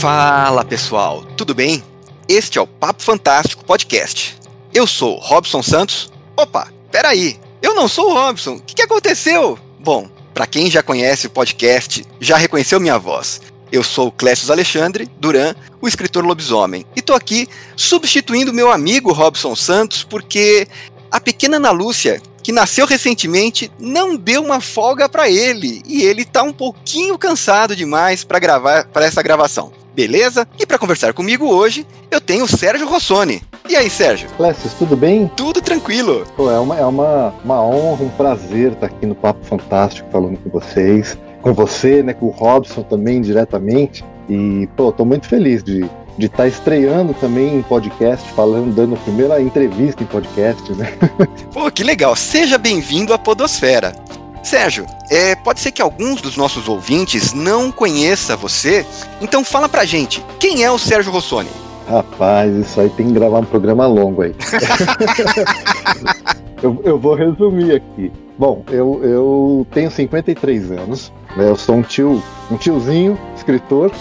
Fala pessoal, tudo bem? Este é o Papo Fantástico Podcast. Eu sou Robson Santos. Opa, peraí, eu não sou o Robson, o que, que aconteceu? Bom, para quem já conhece o podcast, já reconheceu minha voz. Eu sou o Clécio Alexandre Duran, o escritor lobisomem, e tô aqui substituindo meu amigo Robson Santos porque a pequena Ana Lúcia, que nasceu recentemente, não deu uma folga para ele e ele tá um pouquinho cansado demais para gravar para essa gravação. Beleza? E para conversar comigo hoje, eu tenho o Sérgio Rossoni. E aí, Sérgio? Clécio, tudo bem? Tudo tranquilo. Pô, é uma, é uma, uma honra, um prazer estar aqui no Papo Fantástico falando com vocês. Com você, né? Com o Robson também, diretamente. E, pô, tô muito feliz de de estar tá estreando também em podcast, falando, dando a primeira entrevista em podcast, né? Pô, que legal! Seja bem-vindo à Podosfera. Sérgio, é, pode ser que alguns dos nossos ouvintes não conheça você, então fala pra gente, quem é o Sérgio Rossoni? Rapaz, isso aí tem que gravar um programa longo aí. eu, eu vou resumir aqui. Bom, eu, eu tenho 53 anos, né, eu sou um tio, um tiozinho, escritor.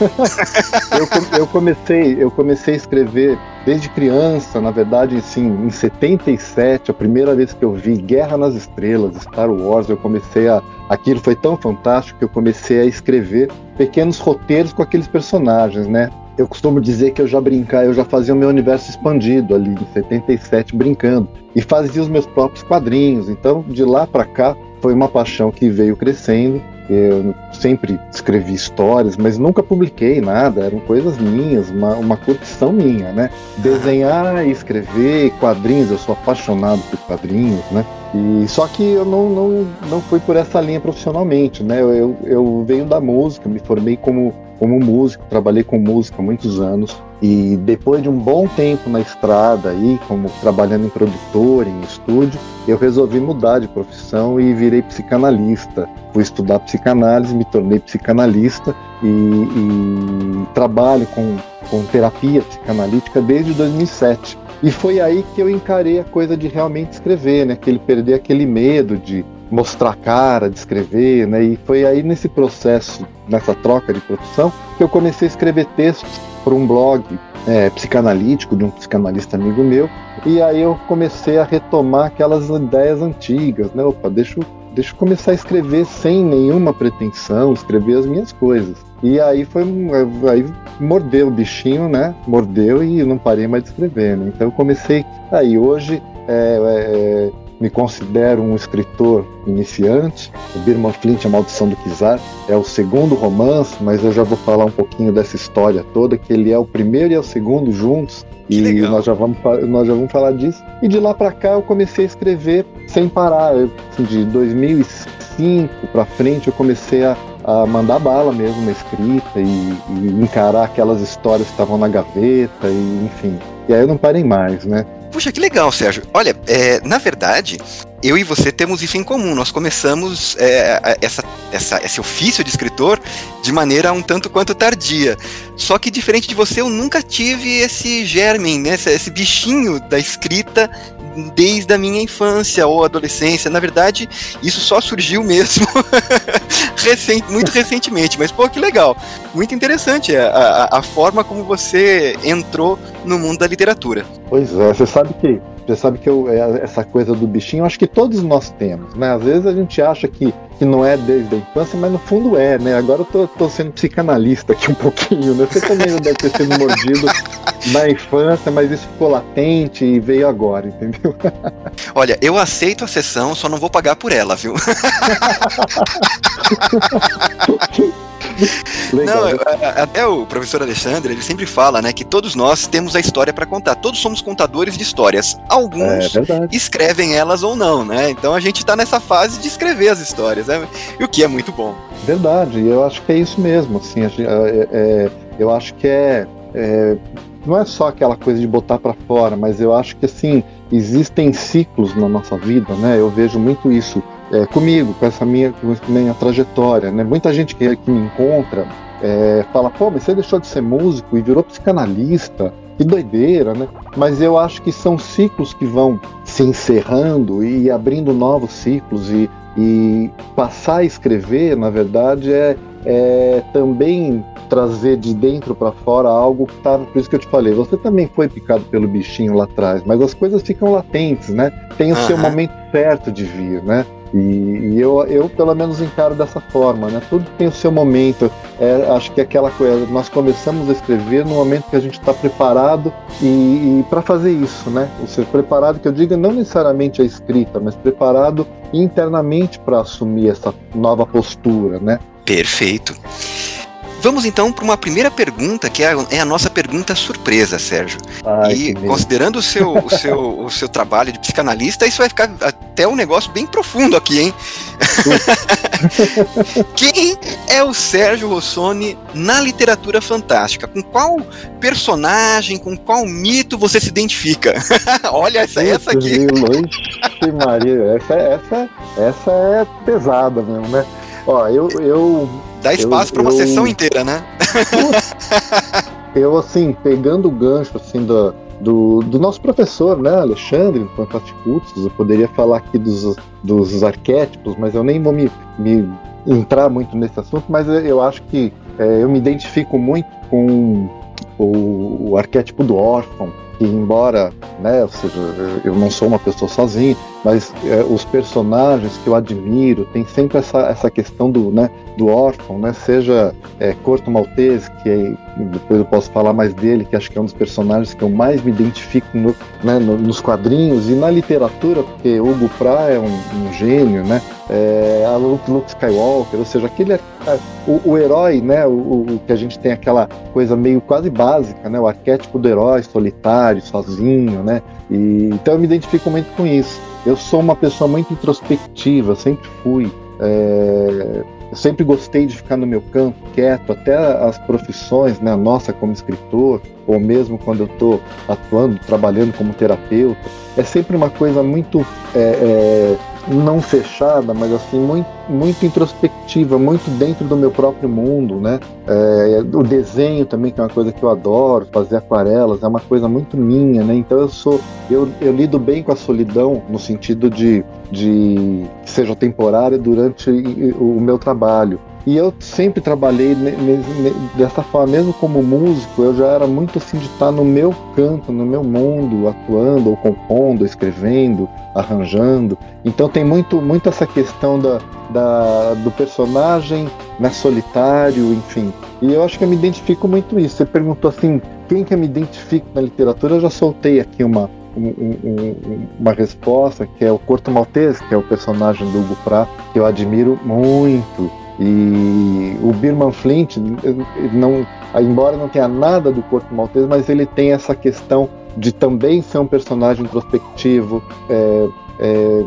eu, eu, comecei, eu comecei a escrever desde criança, na verdade, sim, em 77, a primeira vez que eu vi Guerra nas Estrelas, Star Wars, eu comecei a. Aquilo foi tão fantástico que eu comecei a escrever pequenos roteiros com aqueles personagens, né? Eu costumo dizer que eu já brincar, eu já fazia o meu universo expandido ali em 77 brincando e fazia os meus próprios quadrinhos. Então, de lá para cá, foi uma paixão que veio crescendo eu sempre escrevi histórias, mas nunca publiquei nada, eram coisas minhas, uma, uma curtição minha, né? Desenhar e escrever quadrinhos, eu sou apaixonado por quadrinhos, né? E só que eu não, não, não fui por essa linha profissionalmente, né? Eu, eu, eu venho da música, me formei como, como músico, trabalhei com música há muitos anos. E depois de um bom tempo na estrada aí, como trabalhando em produtor, em estúdio, eu resolvi mudar de profissão e virei psicanalista. Fui estudar psicanálise, me tornei psicanalista e, e trabalho com, com terapia psicanalítica desde 2007. E foi aí que eu encarei a coisa de realmente escrever, né? Que ele perder aquele medo de mostrar a cara, de escrever, né? E foi aí nesse processo, nessa troca de profissão, que eu comecei a escrever textos para um blog é, psicanalítico de um psicanalista amigo meu. E aí eu comecei a retomar aquelas ideias antigas, né? Opa, deixa eu, deixa eu começar a escrever sem nenhuma pretensão, escrever as minhas coisas. E aí foi aí mordeu o bichinho, né? Mordeu e não parei mais de escrever. Né? Então eu comecei aí hoje é, é, me considero um escritor iniciante. O Birman Flint, A Maldição do Kizar, é o segundo romance, mas eu já vou falar um pouquinho dessa história toda, que ele é o primeiro e é o segundo juntos. e nós já, vamos, nós já vamos falar disso. E de lá para cá eu comecei a escrever sem parar. Eu, assim, de 2005 para frente eu comecei a, a mandar bala mesmo na escrita e, e encarar aquelas histórias que estavam na gaveta e enfim. E aí eu não parei mais, né? Puxa, que legal, Sérgio. Olha, é, na verdade, eu e você temos isso em comum. Nós começamos é, essa, essa, esse ofício de escritor de maneira um tanto quanto tardia. Só que, diferente de você, eu nunca tive esse germen, né, esse, esse bichinho da escrita desde a minha infância ou adolescência. Na verdade, isso só surgiu mesmo recent, muito recentemente. Mas, pô, que legal. Muito interessante a, a, a forma como você entrou no mundo da literatura. Pois é, você sabe que você sabe que eu, é, essa coisa do bichinho, acho que todos nós temos, né? Às vezes a gente acha que, que não é desde a infância, mas no fundo é, né? Agora eu tô, tô sendo psicanalista aqui um pouquinho, né? Você também deve ter sido mordido na infância, mas isso ficou latente e veio agora, entendeu? Olha, eu aceito a sessão, só não vou pagar por ela, viu? Não, até o professor Alexandre, ele sempre fala, né, que todos nós temos a história para contar. Todos somos contadores de histórias. Alguns é, escrevem elas ou não, né? Então a gente está nessa fase de escrever as histórias, né? E o que é muito bom. Verdade, eu acho que é isso mesmo, assim, é, é, eu acho que é, é não é só aquela coisa de botar para fora, mas eu acho que assim existem ciclos na nossa vida, né? Eu vejo muito isso é, comigo, com essa minha, com minha trajetória. Né? Muita gente que, que me encontra é, fala, pô, mas você deixou de ser músico e virou psicanalista, que doideira, né? Mas eu acho que são ciclos que vão se encerrando e abrindo novos ciclos e, e passar a escrever, na verdade, é, é também trazer de dentro para fora algo que estava. Por isso que eu te falei, você também foi picado pelo bichinho lá atrás, mas as coisas ficam latentes, né? Tem o uhum. seu momento certo de vir, né? E, e, eu, eu, pelo menos, encaro dessa forma, né? Tudo tem o seu momento. É, acho que é aquela coisa, nós começamos a escrever no momento que a gente está preparado e, e para fazer isso, né? Ou seja, preparado, que eu diga, não necessariamente a escrita, mas preparado internamente para assumir essa nova postura, né? Perfeito. Vamos então para uma primeira pergunta, que é a, é a nossa pergunta surpresa, Sérgio. Ai, e considerando o seu, o, seu, o seu trabalho de psicanalista, isso vai ficar até um negócio bem profundo aqui, hein? Quem é o Sérgio Rossoni na literatura fantástica? Com qual personagem, com qual mito você se identifica? Olha essa, essa aqui. Ixi, Maria, essa, essa, essa é pesada mesmo, né? Ó, eu, eu Dá espaço para uma eu... sessão inteira, né? eu, assim, pegando o gancho, assim, do, do, do nosso professor, né, Alexandre, no Fantastic Cursos, eu poderia falar aqui dos, dos arquétipos, mas eu nem vou me, me entrar muito nesse assunto, mas eu acho que é, eu me identifico muito com o, o arquétipo do órfão, que embora, né, ou seja, eu não sou uma pessoa sozinha, mas é, os personagens que eu admiro tem sempre essa, essa questão do, né, do órfão, né, seja é, Corto Maltese, que é, depois eu posso falar mais dele, que acho que é um dos personagens que eu mais me identifico no, né, no, nos quadrinhos e na literatura, porque Hugo Pratt é um, um gênio, né, é, a Luke, Luke Skywalker, ou seja, aquele é, o, o herói, né, o, o, que a gente tem aquela coisa meio quase básica, né, o arquétipo do herói solitário, sozinho, né, e, então eu me identifico muito com isso. Eu sou uma pessoa muito introspectiva, sempre fui. É, eu sempre gostei de ficar no meu campo, quieto, até as profissões, né, a nossa como escritor, ou mesmo quando eu estou atuando, trabalhando como terapeuta, é sempre uma coisa muito é, é, não fechada, mas assim muito, muito introspectiva, muito dentro do meu próprio mundo, né? É, o desenho também que é uma coisa que eu adoro, fazer aquarelas é uma coisa muito minha, né? Então eu sou, eu, eu lido bem com a solidão no sentido de, de que seja temporária durante o meu trabalho. E eu sempre trabalhei dessa forma, mesmo como músico, eu já era muito assim de estar no meu canto, no meu mundo, atuando, ou compondo, ou escrevendo, arranjando. Então tem muito, muito essa questão da, da, do personagem né, solitário, enfim. E eu acho que eu me identifico muito isso. Você perguntou assim, quem que eu me identifico na literatura? Eu já soltei aqui uma, um, um, uma resposta, que é o Corto Maltese, que é o personagem do Hugo Pratt, que eu admiro muito. E o Birman Flint, não, embora não tenha nada do corpo maltese, mas ele tem essa questão de também ser um personagem introspectivo, é, é,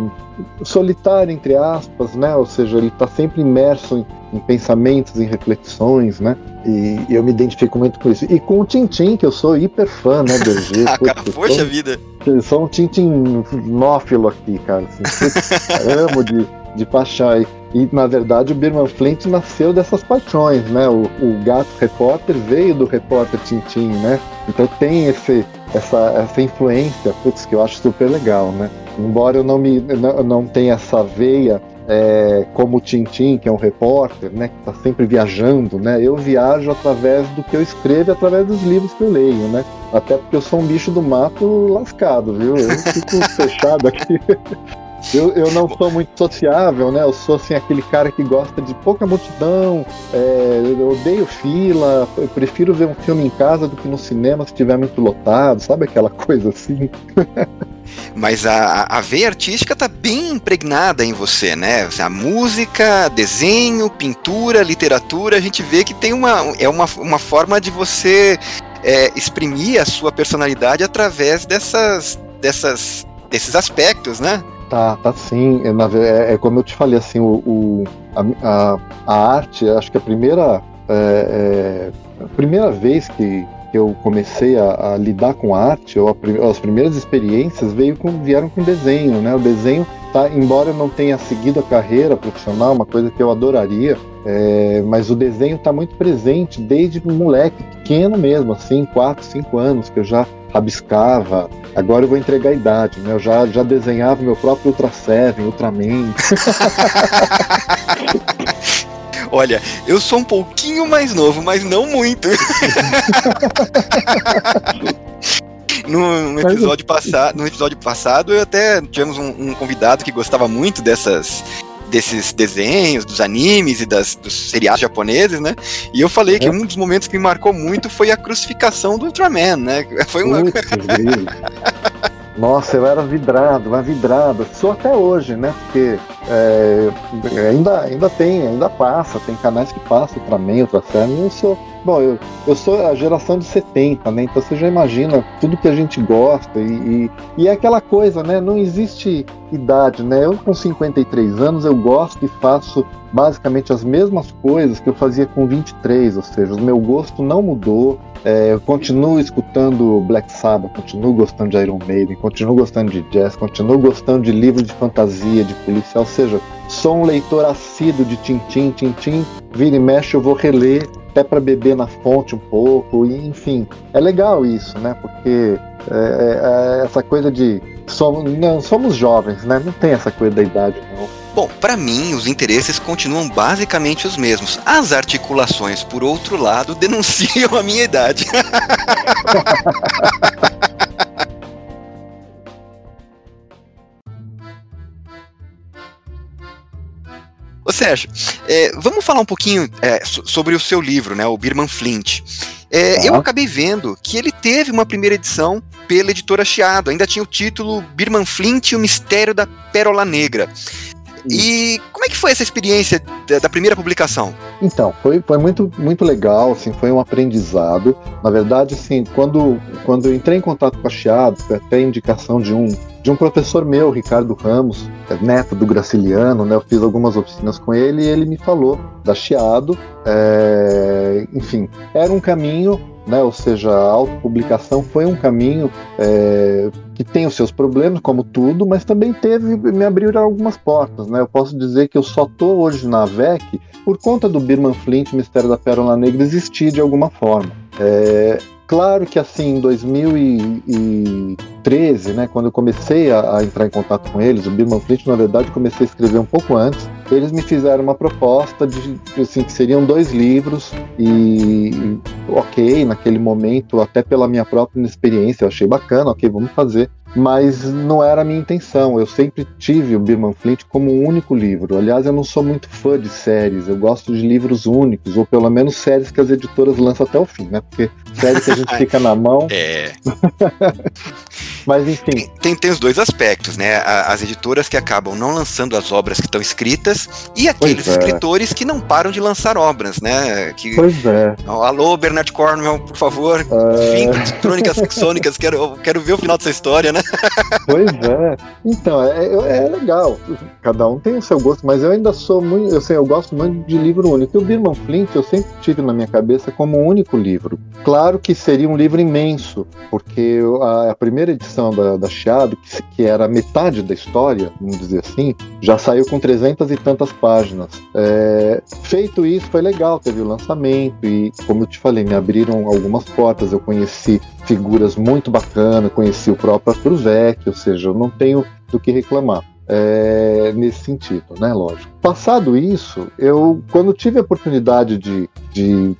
solitário, entre aspas, né? ou seja, ele está sempre imerso em, em, pensamentos, em reflexões, né? E, e, eu me identifico muito com isso. E com o Tintin, que eu sou hiper fã, né, DG? ah, cara, poxa sou, vida! Sou um Tintin nófilo aqui, cara. Assim, amo de, de paixão. E, na verdade, o Birman Flint nasceu dessas paixões, né? O, o gato repórter veio do repórter Tintin, né? Então tem esse, essa, essa influência, putz, que eu acho super legal, né? Embora eu não, me, não, não tenha essa veia é, como o Tintin, que é um repórter, né? Que está sempre viajando, né? Eu viajo através do que eu escrevo e através dos livros que eu leio, né? Até porque eu sou um bicho do mato lascado, viu? Eu fico fechado aqui eu, eu não sou muito sociável, né? Eu sou assim aquele cara que gosta de pouca multidão, é, eu odeio fila, eu prefiro ver um filme em casa do que no cinema se estiver muito lotado, sabe aquela coisa assim? Mas a, a veia artística tá bem impregnada em você, né? A música, desenho, pintura, literatura, a gente vê que tem uma, é uma, uma forma de você é, exprimir a sua personalidade através dessas, dessas, desses aspectos, né? Tá, tá sim. É, é, é como eu te falei, assim, o, o a, a, a, arte, acho que a primeira, é, é, a primeira vez que eu comecei a, a lidar com arte, ou a, as primeiras experiências veio com, vieram com desenho, né? O desenho, tá, embora eu não tenha seguido a carreira profissional, uma coisa que eu adoraria, é, mas o desenho está muito presente desde moleque, pequeno mesmo, assim, 4, 5 anos, que eu já rabiscava. Agora eu vou entregar a idade, né? Eu já, já desenhava meu próprio Ultra Seven, Ultraman. Olha, eu sou um pouquinho mais novo, mas não muito. no, no, episódio passado, no episódio passado, eu até tivemos um, um, convidado que gostava muito dessas desses desenhos, dos animes e das, dos seriados japoneses, né? E eu falei é. que um dos momentos que me marcou muito foi a crucificação do Ultraman, né? Foi uma. Nossa, eu era vidrado, mas vidrado. Sou até hoje, né? Porque é, ainda, ainda tem, ainda passa, tem canais que passam Ultraman, Ultra Série, eu sou Bom, eu, eu sou a geração de 70, né? Então você já imagina tudo que a gente gosta e, e, e, é aquela coisa, né? Não existe idade, né? Eu com 53 anos eu gosto e faço basicamente as mesmas coisas que eu fazia com 23, ou seja, o meu gosto não mudou. É, eu continuo escutando Black Sabbath, continuo gostando de Iron Maiden, continuo gostando de jazz, continuo gostando de livros de fantasia, de policial, ou seja, sou um leitor assíduo de Tintim, Tintim, vira e mexe eu vou reler até para beber na fonte um pouco, e, enfim, é legal isso, né? Porque é, é, é, essa coisa de somos, não, somos jovens, né? Não tem essa coisa da idade, não. Bom, para mim, os interesses continuam basicamente os mesmos. As articulações, por outro lado, denunciam a minha idade. Sérgio, é, vamos falar um pouquinho é, sobre o seu livro, né, o Birman Flint. É, ah. Eu acabei vendo que ele teve uma primeira edição pela editora Chiado, ainda tinha o título Birman Flint e o Mistério da Pérola Negra. E como é que foi essa experiência da, da, primeira publicação? Então, foi, foi muito, muito legal, assim, foi um aprendizado. Na verdade, assim, quando, quando eu entrei em contato com a Chiado, foi até indicação de um, de um professor meu, Ricardo Ramos, é neto do Graciliano, né? Eu fiz algumas oficinas com ele e ele me falou da Chiado. É, enfim, era um caminho, né? Ou seja, a autopublicação foi um caminho é, que tem os seus problemas, como tudo, mas também teve, me abriu algumas portas, né? Eu posso dizer que eu só tô hoje na VEC por conta do Birman Flint, Mistério da Pérola Negra, existir de alguma forma. É, claro que assim, em 2013, né, quando eu comecei a, a, entrar em contato com eles, o Birman Flint, na verdade, comecei a escrever um pouco antes, eles me fizeram uma proposta de, assim, que seriam dois livros e, ok, naquele momento, até pela minha própria inexperiência, eu achei bacana, ok, vamos fazer mas não era a minha intenção. Eu sempre tive o Birman Flint como um único livro. Aliás, eu não sou muito fã de séries, eu gosto de livros únicos, ou pelo menos séries que as editoras lançam até o fim, né? Porque série que a gente fica na mão. É. Mas enfim. Tem, tem os dois aspectos, né? As editoras que acabam não lançando as obras que estão escritas e aqueles é. escritores que não param de lançar obras, né? Que, pois é. Alô, Bernard Cornwell, por favor, é... fim Crônicas Sônicas, quero, quero ver o final dessa história, né? Pois é. Então, é, é, é, legal. Cada um tem o seu gosto, mas eu ainda sou muito. Eu sei, eu gosto muito de livro único. E o Birman Flint eu sempre tive na minha cabeça como um único livro. Claro que seria um livro imenso, porque a, a primeira edição da, da Chiado, que, que, era metade da história, vamos dizer assim, já saiu com trezentas e tantas páginas. É, feito isso, foi legal, teve o lançamento e, como eu te falei, me abriram algumas portas. Eu conheci figuras muito bacanas, conheci o próprio Arthur Vec, ou seja, eu não tenho do que reclamar. É, nesse sentido, né? Lógico. Passado isso, eu, quando tive a oportunidade de, de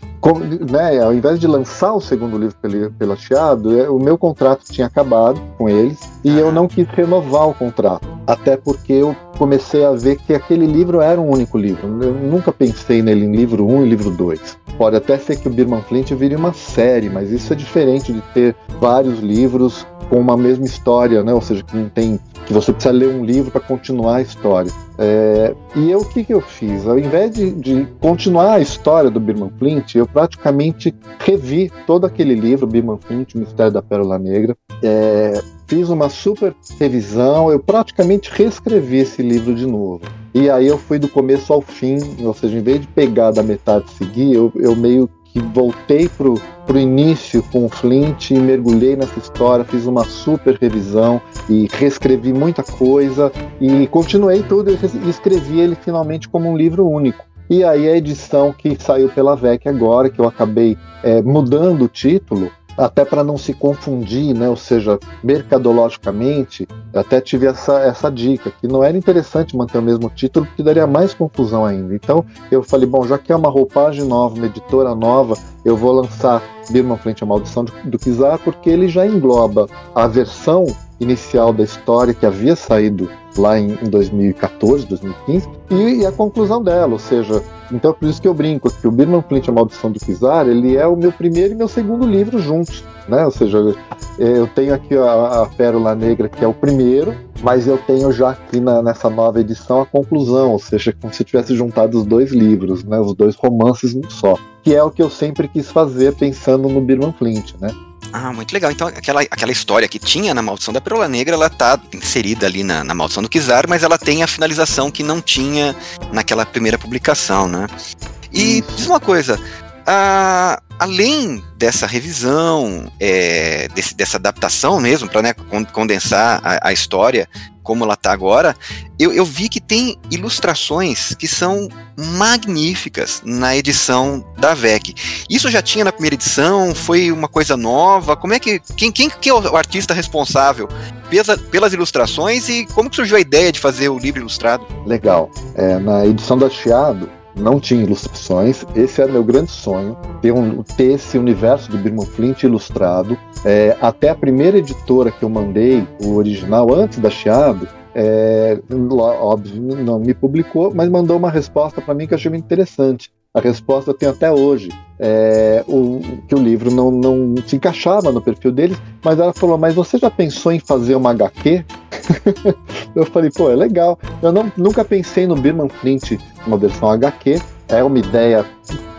né, ao invés de lançar o segundo livro pela, pela Chiado, é, o meu contrato tinha acabado com eles e eu não quis renovar o contrato. Até porque eu comecei a ver que aquele livro era um único livro. Eu nunca pensei nele em livro 1 um e livro 2. Pode até ser que o Birman Flint vire uma série, mas isso é diferente de ter vários livros com uma mesma história, né? Ou seja, que não tem que você precisa ler um livro para continuar a história. É, e eu, o que, que eu fiz? Ao invés de, de, continuar a história do Birman Flint, eu praticamente revi todo aquele livro, Birman Flint, Mistério da Pérola Negra. É, fiz uma super revisão, eu praticamente reescrevi esse livro de novo. E aí eu fui do começo ao fim, ou seja, em vez de pegar da metade e seguir, eu, eu meio que voltei pro, pro início com o Flint e mergulhei nessa história, fiz uma super revisão e reescrevi muita coisa e continuei tudo e escrevi ele finalmente como um livro único. E aí a edição que saiu pela VEC agora, que eu acabei é, mudando o título, até para não se confundir, né? Ou seja, mercadologicamente, até tive essa, essa dica, que não era interessante manter o mesmo título, porque daria mais confusão ainda. Então eu falei, bom, já que é uma roupagem nova, uma editora nova, eu vou lançar Birman Frente à Maldição do Kizar, porque ele já engloba a versão inicial da história que havia saído lá em, em 2014, 2015, e, e, a conclusão dela, ou seja, então é por isso que eu brinco, que o Birman Flint, A Maldição do Kizar, ele é o meu primeiro e meu segundo livro juntos, né? Ou seja, eu tenho aqui a, a Pérola Negra, que é o primeiro, mas eu tenho já aqui na, nessa nova edição a conclusão, ou seja, como se tivesse juntado os dois livros, né? Os dois romances num só, que é o que eu sempre quis fazer pensando no Birman Flint, né? Ah, muito legal. Então, aquela, aquela história que tinha na Maldição da Pérola Negra, ela tá inserida ali na, na Maldição do Kizar, mas ela tem a finalização que não tinha naquela primeira publicação, né? E diz uma coisa, a, além dessa revisão, é, desse, dessa adaptação mesmo, para né, condensar a, a, história como ela está agora, eu, eu, vi que tem ilustrações que são magníficas na edição da VEC. Isso já tinha na primeira edição? Foi uma coisa nova? Como é que quem, quem, é o artista responsável pelas, pelas ilustrações e como surgiu a ideia de fazer o livro ilustrado? Legal. É, na edição da Chiado, não tinha ilustrações. Esse era meu grande sonho, ter, um, ter esse universo do Birman Flint ilustrado. É, até a primeira editora que eu mandei, o original, antes da Chiado, é, óbvio, não me publicou, mas mandou uma resposta para mim que eu achei muito interessante. A resposta tenho até hoje. É, o, que o livro não, não se encaixava no perfil deles, mas ela falou: Mas você já pensou em fazer uma HQ? eu falei: Pô, é legal. Eu não, nunca pensei no Birman Flint, uma versão HQ. É uma ideia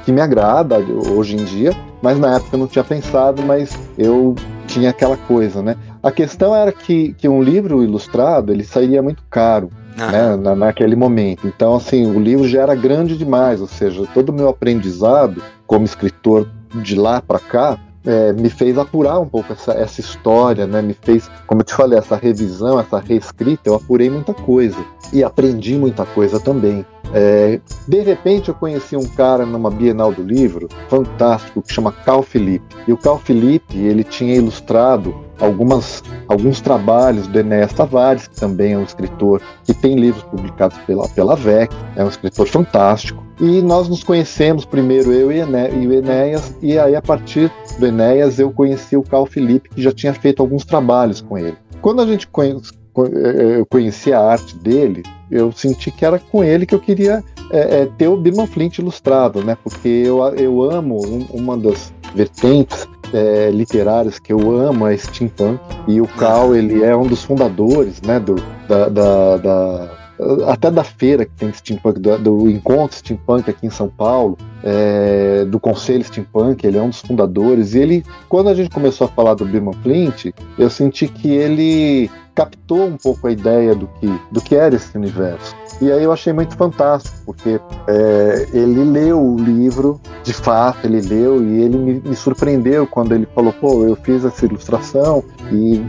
que me agrada hoje em dia, mas na época eu não tinha pensado, mas eu tinha aquela coisa, né? A questão era que, que um livro ilustrado ele sairia muito caro né, na, naquele momento. Então, assim, o livro já era grande demais, ou seja, todo o meu aprendizado como escritor de lá para cá é, me fez apurar um pouco essa, essa história, né? Me fez, como eu te falei, essa revisão, essa reescrita, eu apurei muita coisa e aprendi muita coisa também. É, de repente eu conheci um cara numa Bienal do Livro, fantástico, que chama Cal Felipe. E o Cal Felipe, ele tinha ilustrado algumas, alguns trabalhos do Enéas Tavares, que também é um escritor que tem livros publicados pela, pela VEC, é um escritor fantástico. E nós nos conhecemos primeiro, eu e, o Enéas, e aí a partir do Enéas eu conheci o Cal Felipe, que já tinha feito alguns trabalhos com ele. Quando a gente conhece, eh, eu conheci a arte dele, eu senti que era com ele que eu queria é, é, ter o Birman Flint ilustrado, né? Porque eu, eu amo um, uma das vertentes é, literárias que eu amo é steampunk e o Cal ele é um dos fundadores, né? Do, da, da, da até da feira que tem steampunk, do, do encontro steampunk aqui em São Paulo, é, do Conselho Steampunk, ele é um dos fundadores. E ele, quando a gente começou a falar do Birman Flint, eu senti que ele captou um pouco a ideia do que, do que era esse universo. E aí eu achei muito fantástico, porque é, ele leu o livro, de fato, ele leu e ele me, me, surpreendeu quando ele falou: pô, eu fiz essa ilustração e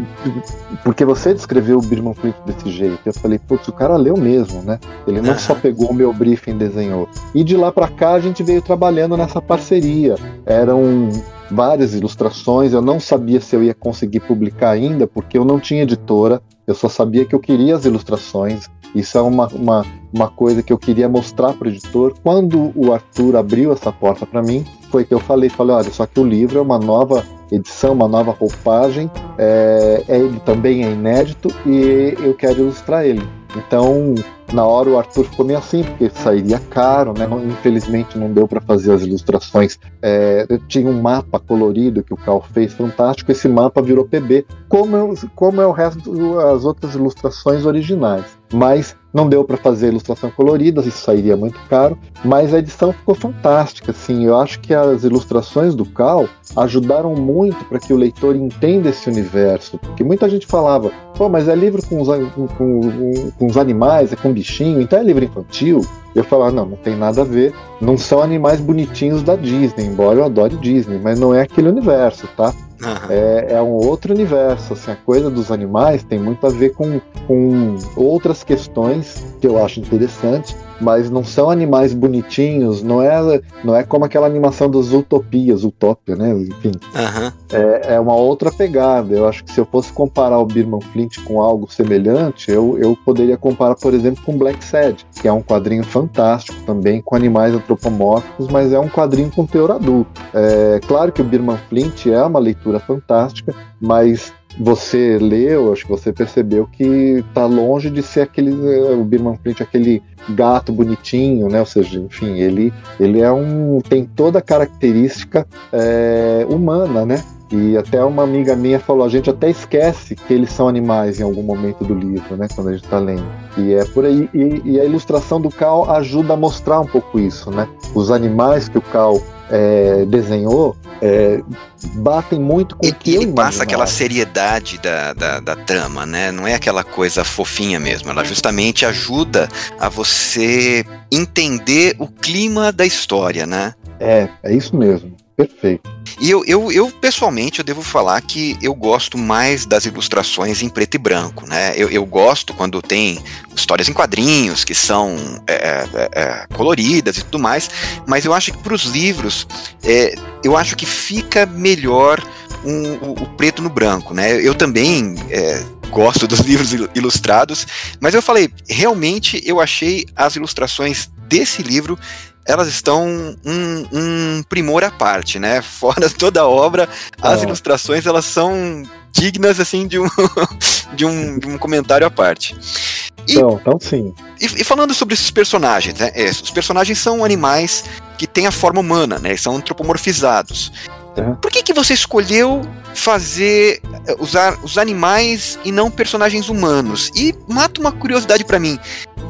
porque você descreveu o Birman Flint desse jeito. Eu falei: putz, o cara leu mesmo, né? Ele não só pegou o meu briefing e desenhou. E de lá para cá a gente veio trabalhando nessa parceria. Eram várias ilustrações. Eu não sabia se eu ia conseguir publicar ainda, porque eu não tinha editora. Eu só sabia que eu queria as ilustrações. Isso é uma, uma, uma coisa que eu queria mostrar para o editor. Quando o Arthur abriu essa porta para mim, foi que eu falei, falei, olha, só que o livro é uma nova edição, uma nova roupagem, é, é, ele também é inédito e eu quero ilustrar ele. Então, na hora o Arthur ficou meio assim, porque sairia caro, né? Infelizmente não deu para fazer as ilustrações. É, tinha um mapa colorido que o Cal fez, fantástico. Esse mapa virou PB, como é, como é o resto das outras ilustrações originais. Mas não deu para fazer ilustração colorida, isso sairia muito caro, mas a edição ficou fantástica, assim. Eu acho que as ilustrações do Cal ajudaram muito para que o leitor entenda esse universo, porque muita gente falava, pô, mas é livro com os, com, com, com os animais, é com bichinho, então é livro infantil. Eu falava, não, não tem nada a ver, não são animais bonitinhos da Disney, embora eu adore Disney, mas não é aquele universo, tá? É, é, um outro universo. Assim, a coisa dos animais tem muito a ver com, com outras questões que eu acho interessante, mas não são animais bonitinhos, não é, não é como aquela animação das utopias, utopia, né? Enfim. Aham. É, é uma outra pegada. Eu acho que se eu fosse comparar o Birman Flint com algo semelhante, eu, eu poderia comparar, por exemplo, com Black Sad, que é um quadrinho fantástico também, com animais antropomórficos, mas é um quadrinho com teor adulto. É claro que o Birman Flint é uma leitura fantástica, mas você leu, acho que você percebeu que tá longe de ser aquele eh, o Birman Flint aquele gato bonitinho, né? Ou seja, enfim, ele ele é um tem toda a característica é, humana, né? E até uma amiga minha falou, a gente até esquece que eles são animais em algum momento do livro, né? Quando a gente está lendo. E é por aí. E, e, a ilustração do Cal ajuda a mostrar um pouco isso, né? Os animais que o Cal é, desenhou é, batem muito com e, o que ele passa aquela seriedade da, da, da trama, né? Não é aquela coisa fofinha mesmo. Ela justamente ajuda a você entender o clima da história, né? É, é isso mesmo. Perfeito. E eu, eu, eu, pessoalmente, eu devo falar que eu gosto mais das ilustrações em preto e branco, né? Eu, eu gosto quando tem histórias em quadrinhos que são é, é, é, coloridas e tudo mais, mas eu acho que para os livros, é, eu acho que fica melhor um, o, o, preto no branco, né? Eu também é, gosto dos livros ilustrados, mas eu falei, realmente eu achei as ilustrações desse livro elas estão um, um, primor à parte, né? Fora toda a obra, as Ah. ilustrações elas são dignas assim de um, de um, de um comentário à parte. E- Então, então sim. E, e falando sobre esses personagens, né? é, os personagens são animais que têm a forma humana, né? Eles são antropomorfizados. Por que, que você escolheu fazer eh, usar os animais e não personagens humanos? E mata uma curiosidade pra mim.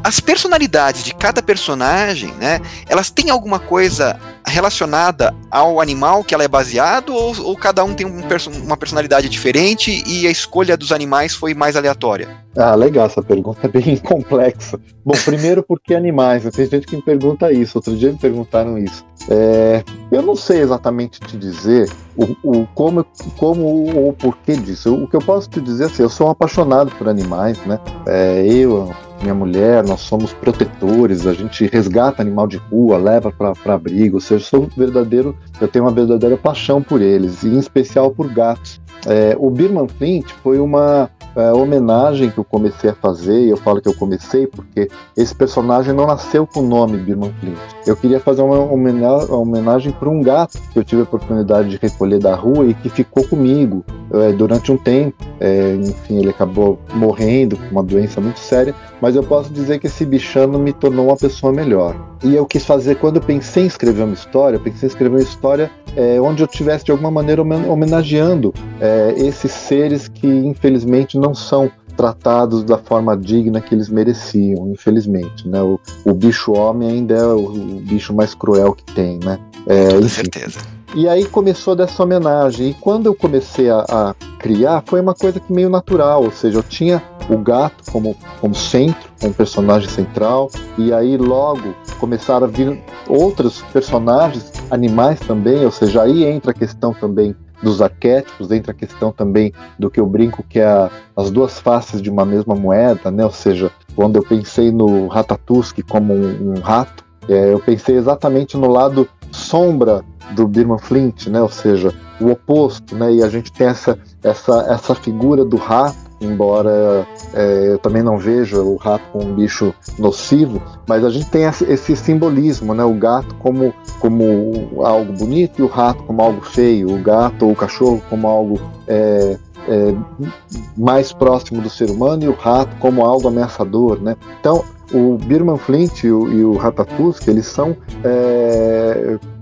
As personalidades de cada personagem, né? Elas têm alguma coisa relacionada ao animal que ela é baseado ou, ou cada um tem um perso- uma personalidade diferente e a escolha dos animais foi mais aleatória? Ah, legal essa pergunta, é bem complexa. Bom, primeiro porque animais, né? tem gente que me pergunta isso, outro dia me perguntaram isso. É, eu não sei exatamente te dizer o, o como, como ou porquê disso. O que eu posso te dizer é assim, eu sou um apaixonado por animais, né? É, eu, minha mulher, nós somos protetores, a gente resgata animal de rua, leva para abrigo, ou seja, sou verdadeiro, eu tenho uma verdadeira paixão por eles, e em especial por gatos. É, o Birman Flint foi uma é, homenagem que eu comecei a fazer, e eu falo que eu comecei porque esse personagem não nasceu com o nome Birman Flint. Eu queria fazer uma homena- uma homenagem para um gato que eu tive a oportunidade de recolher da rua e que ficou comigo é, durante um tempo. É, enfim, ele acabou morrendo com uma doença muito séria, mas eu posso dizer que esse bichano me tornou uma pessoa melhor. E eu quis fazer, quando eu pensei em escrever uma história, eu pensei em escrever uma história é, onde eu tivesse de alguma maneira homen- homenageando é, esses seres que infelizmente não são tratados da forma digna que eles mereciam, infelizmente, né? O, o bicho homem ainda é o, o bicho mais cruel que tem, né? É, Com certeza. E aí começou dessa homenagem. E quando eu comecei a, a criar, foi uma coisa que meio natural. Ou seja, eu tinha o gato como, como centro, como personagem central. E aí logo começaram a vir outros personagens, animais também. Ou seja, aí entra a questão também dos arquétipos, entra a questão também do que eu brinco que é a- as duas faces de uma mesma moeda, né? Ou seja, quando eu pensei no Ratatouille como um, um rato, é, eu pensei exatamente no lado sombra do Birman Flint, né? Ou seja, o oposto, né? E a gente tem essa essa essa figura do rato, embora é, eu também não veja o rato como um bicho nocivo, mas a gente tem esse, simbolismo, né? O gato como como algo bonito e o rato como algo feio, o gato ou o cachorro como algo é, é, mais próximo do ser humano e o rato como algo ameaçador, né? Então o Birman Flint e o, e o Ratatouille, eles são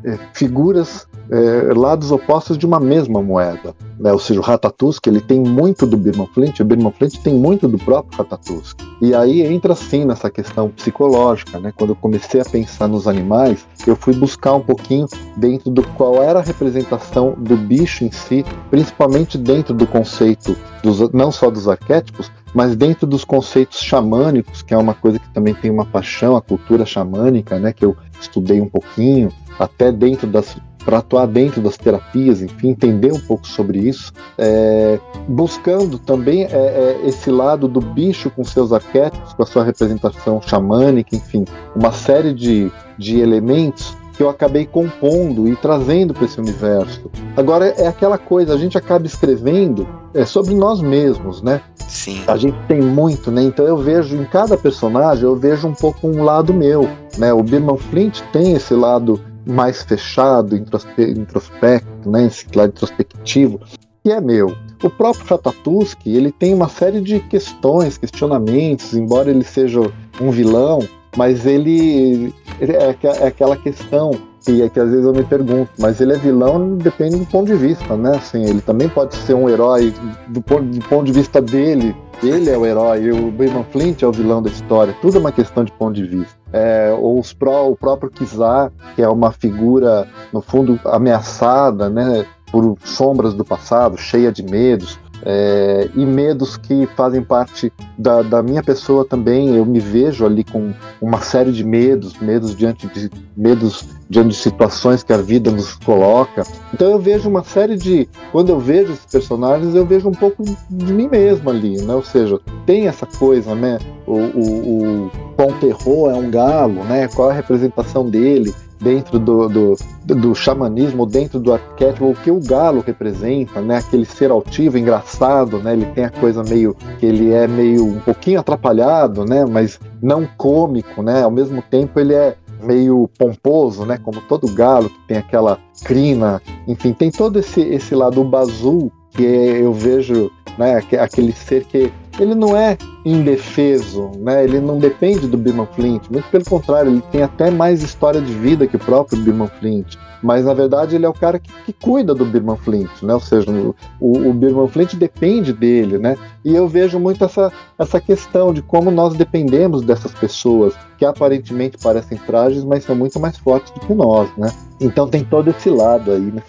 é, figuras é, lados opostos de uma mesma moeda. Né? Ou seja, o Ratatouille ele tem muito do Birman Flint, o Birman Flint tem muito do próprio Ratatouille. E aí entra sim nessa questão psicológica. Né? Quando eu comecei a pensar nos animais, eu fui buscar um pouquinho dentro do qual era a representação do bicho em si, principalmente dentro do conceito dos, não só dos arquétipos, mas dentro dos conceitos xamânicos, que é uma coisa que também tem uma paixão, a cultura xamânica, né, que eu estudei um pouquinho, até dentro das para atuar dentro das terapias, enfim, entender um pouco sobre isso, é, buscando também é, é, esse lado do bicho com seus arquétipos, com a sua representação xamânica, enfim, uma série de, de elementos que eu acabei compondo e trazendo para esse universo. Agora é aquela coisa, a gente acaba escrevendo é sobre nós mesmos, né? Sim. A gente tem muito, né? Então eu vejo em cada personagem, eu vejo um pouco um lado meu, né? O Birman Flint tem esse lado mais fechado, introspecto, né? Esse lado introspectivo, que é meu. O próprio Ratatouille, ele tem uma série de questões, questionamentos, embora ele seja um vilão, mas ele é, é aquela questão que, que às vezes eu me pergunto, mas ele é vilão depende do ponto de vista, né? Assim, ele também pode ser um herói do ponto, do ponto de vista dele. Ele é o herói, o Bayman Flint é o vilão da história. Tudo é uma questão de ponto de vista. É, ou os pró, o próprio Kizar, que é uma figura, no fundo, ameaçada, né? Por sombras do passado, cheia de medos é, e medos que fazem parte da, da, minha pessoa também. Eu me vejo ali com uma série de medos, medos diante de medos diante de situações que a vida nos coloca. Então eu vejo uma série de, quando eu vejo esses personagens, eu vejo um pouco de mim mesmo ali, né? Ou seja, tem essa coisa, né? O, o, o é um galo, né? Qual a representação dele? Dentro do, do, do xamanismo, dentro do arquétipo, o que o galo representa, né? Aquele ser altivo, engraçado, né? Ele tem a coisa meio que ele é meio um pouquinho atrapalhado, né? Mas não cômico, né? Ao mesmo tempo ele é meio pomposo, né? Como todo galo que tem aquela crina, enfim, tem todo esse esse lado bazul que eu vejo, né? Aquele ser que ele não é indefeso, né? Ele não depende do Birman Flint, muito pelo contrário, ele tem até mais história de vida que o próprio Birman Flint. Mas na verdade ele é o cara que, que cuida do Birman Flint, né? Ou seja, o, o Birman Flint depende dele, né? E eu vejo muito essa, essa questão de como nós dependemos dessas pessoas que aparentemente parecem frágeis, mas são muito mais fortes do que nós, né? Então tem todo esse lado aí, né?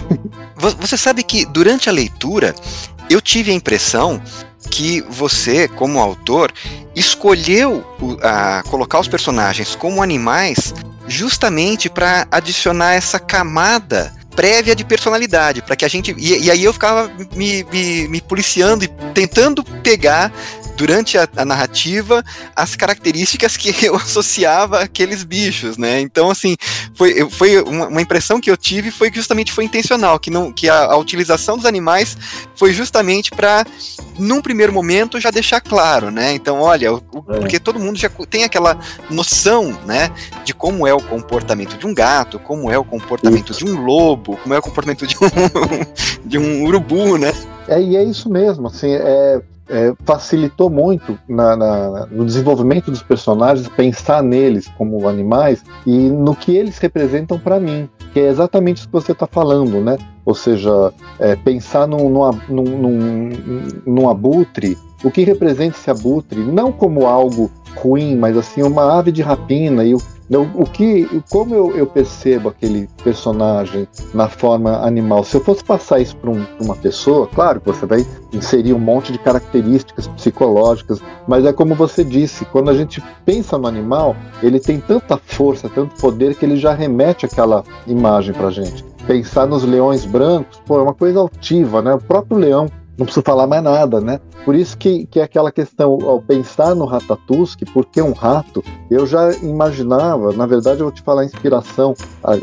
Você sabe que durante a leitura eu tive a impressão que você, como autor, escolheu a, colocar os personagens como animais justamente para adicionar essa camada prévia de personalidade, para que a gente. E, e, aí eu ficava me, me, me policiando e tentando pegar durante a, a, narrativa as características que eu associava àqueles bichos, né? Então, assim, foi, foi uma, uma impressão que eu tive foi que justamente foi intencional, que, não, que a, a utilização dos animais foi justamente para, num primeiro momento, já deixar claro, né? Então, olha, o, é. porque todo mundo já tem aquela noção, né, de como é o comportamento de um gato, como é o comportamento isso. de um lobo, como é o comportamento de um, de um urubu, né? É, e é isso mesmo, assim, é, é, facilitou muito na, na, no desenvolvimento dos personagens pensar neles como animais e no que eles representam para mim, que é exatamente isso que você está falando, né? Ou seja, é, pensar num, num, num, num abutre, o que representa esse abutre, não como algo ruim, mas assim uma ave de rapina e o então, o que, como eu, eu, percebo aquele personagem na forma animal, se eu fosse passar isso para um, uma pessoa, claro que você vai inserir um monte de características psicológicas, mas é como você disse, quando a gente pensa no animal, ele tem tanta força, tanto poder que ele já remete aquela imagem para gente. Pensar nos leões brancos, pô, é uma coisa altiva, né? O próprio leão não preciso falar mais nada, né? Por isso que, que é aquela questão, ao pensar no Ratatouille, por que um rato, eu já imaginava, na verdade eu vou te falar a inspiração,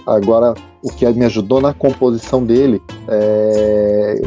agora o que me ajudou na composição dele, é,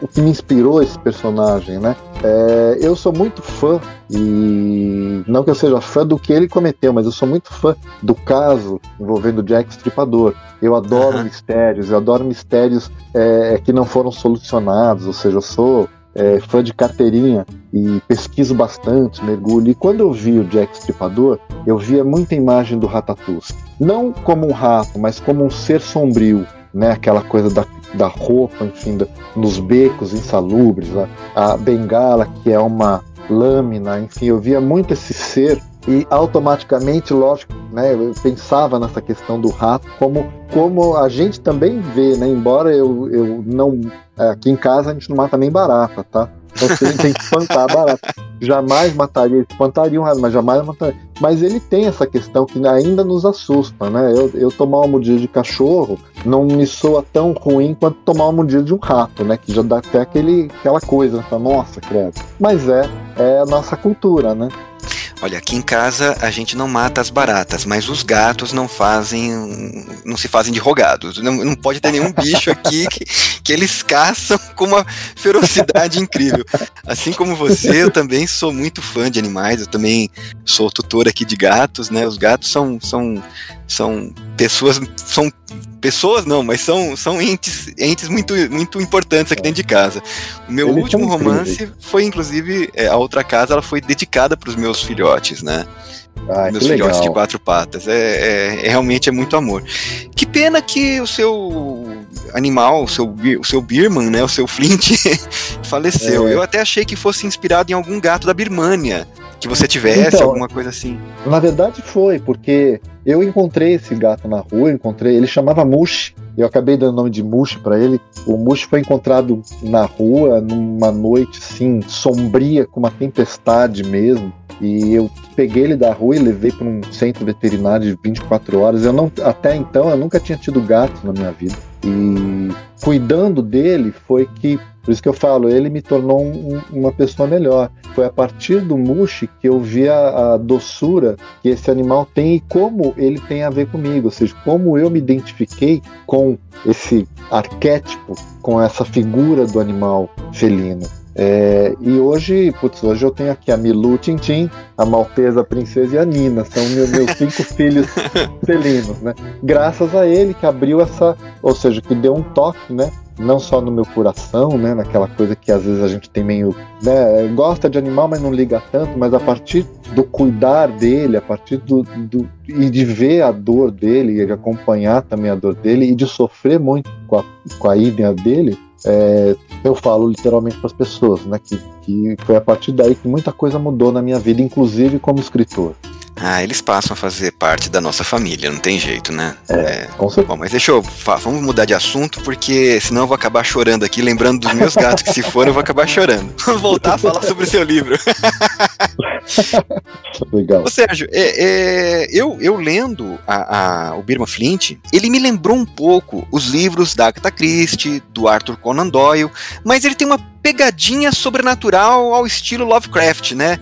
o que me inspirou esse personagem, né? É, eu sou muito fã, e não que eu seja fã do que ele cometeu, mas eu sou muito fã do caso envolvendo Jack Stripador. Eu adoro uhum. mistérios, eu adoro mistérios é, que não foram solucionados, ou seja, eu sou é, fã de carteirinha e pesquiso bastante, mergulho. E quando eu vi o Jack Stripador, eu via muita imagem do Ratatouille. Não como um rato, mas como um ser sombrio, né? Aquela coisa da, da roupa, enfim, da, nos becos insalubres, a, a bengala que é uma lâmina, enfim, eu via muito esse ser e automaticamente, lógico, né, eu pensava nessa questão do rato como, como a gente também vê, né, embora eu, eu não. Aqui em casa a gente não mata nem barata, tá? Você tem que espantar barata. Jamais mataria, espantaria um rato, mas jamais mataria. Mas ele tem essa questão que ainda nos assusta, né? Eu, eu tomar uma mordida de cachorro não me soa tão ruim quanto tomar uma mordida de um rato, né? Que já dá até aquele, aquela coisa, né? nossa, credo. Mas é, é a nossa cultura, né? Olha, aqui em casa a gente não mata as baratas, mas os gatos não fazem, não se fazem de rogados. Não, não pode ter nenhum bicho aqui que, que eles caçam com uma ferocidade incrível. Assim como você, eu também sou muito fã de animais, eu também sou tutor aqui de gatos, né? Os gatos são, são, são pessoas, são pessoas não, mas são, são entes, entes muito, muito importantes aqui dentro de casa. O meu Eles último romance foi, inclusive, é, a outra casa, ela foi dedicada para os meus filhotes, né? Ah, meus filhotes legal. de quatro patas. É, é, é, realmente é muito amor. Que pena que o seu animal, o seu, o seu Birman, né, o seu Flint, faleceu. É. Eu até achei que fosse inspirado em algum gato da Birmania que você tivesse, então, alguma coisa assim. Na verdade foi, porque eu encontrei esse gato na rua, encontrei, ele chamava Mush. Eu acabei dando o nome de Mush para ele. O Mush foi encontrado na rua numa noite assim sombria, com uma tempestade mesmo. E eu peguei ele da rua e levei para um centro veterinário de 24 horas. Eu não, até então eu nunca tinha tido gato na minha vida. E cuidando dele foi que por isso que eu falo, ele me tornou um, uma pessoa melhor. Foi a partir do Mushi que eu vi a, a, doçura que esse animal tem e como ele tem a ver comigo, ou seja, como eu me identifiquei com esse arquétipo, com essa figura do animal felino. É, e hoje, putz, hoje eu tenho aqui a Milu Tintim, a Maltesa a Princesa e a Nina, são meus, meus cinco filhos felinos, né? Graças a ele que abriu essa, ou seja, que deu um toque, né? Não só no meu coração, né? Naquela coisa que às vezes a gente tem meio, né? Gosta de animal, mas não liga tanto, mas a partir do cuidar dele, a partir do, do e de ver a dor dele, e de acompanhar também a dor dele e de sofrer muito com a, com a dele, é, eu falo literalmente para as pessoas, né? Que, que foi a partir daí que muita coisa mudou na minha vida, inclusive como escritor. Ah, eles passam a fazer parte da nossa família, não tem jeito, né? É, é. com certeza. Bom, mas deixa eu. Vamos mudar de assunto, porque senão eu vou acabar chorando aqui, lembrando dos meus gatos que se forem, eu vou acabar chorando. Vamos voltar a falar sobre o seu livro. Legal. Ô, Sérgio, é, é, eu, eu lendo a, a, o Birma Flint, ele me lembrou um pouco os livros da Agatha Christie, do Arthur Conan Doyle, mas ele tem uma pegadinha sobrenatural ao estilo Lovecraft, né?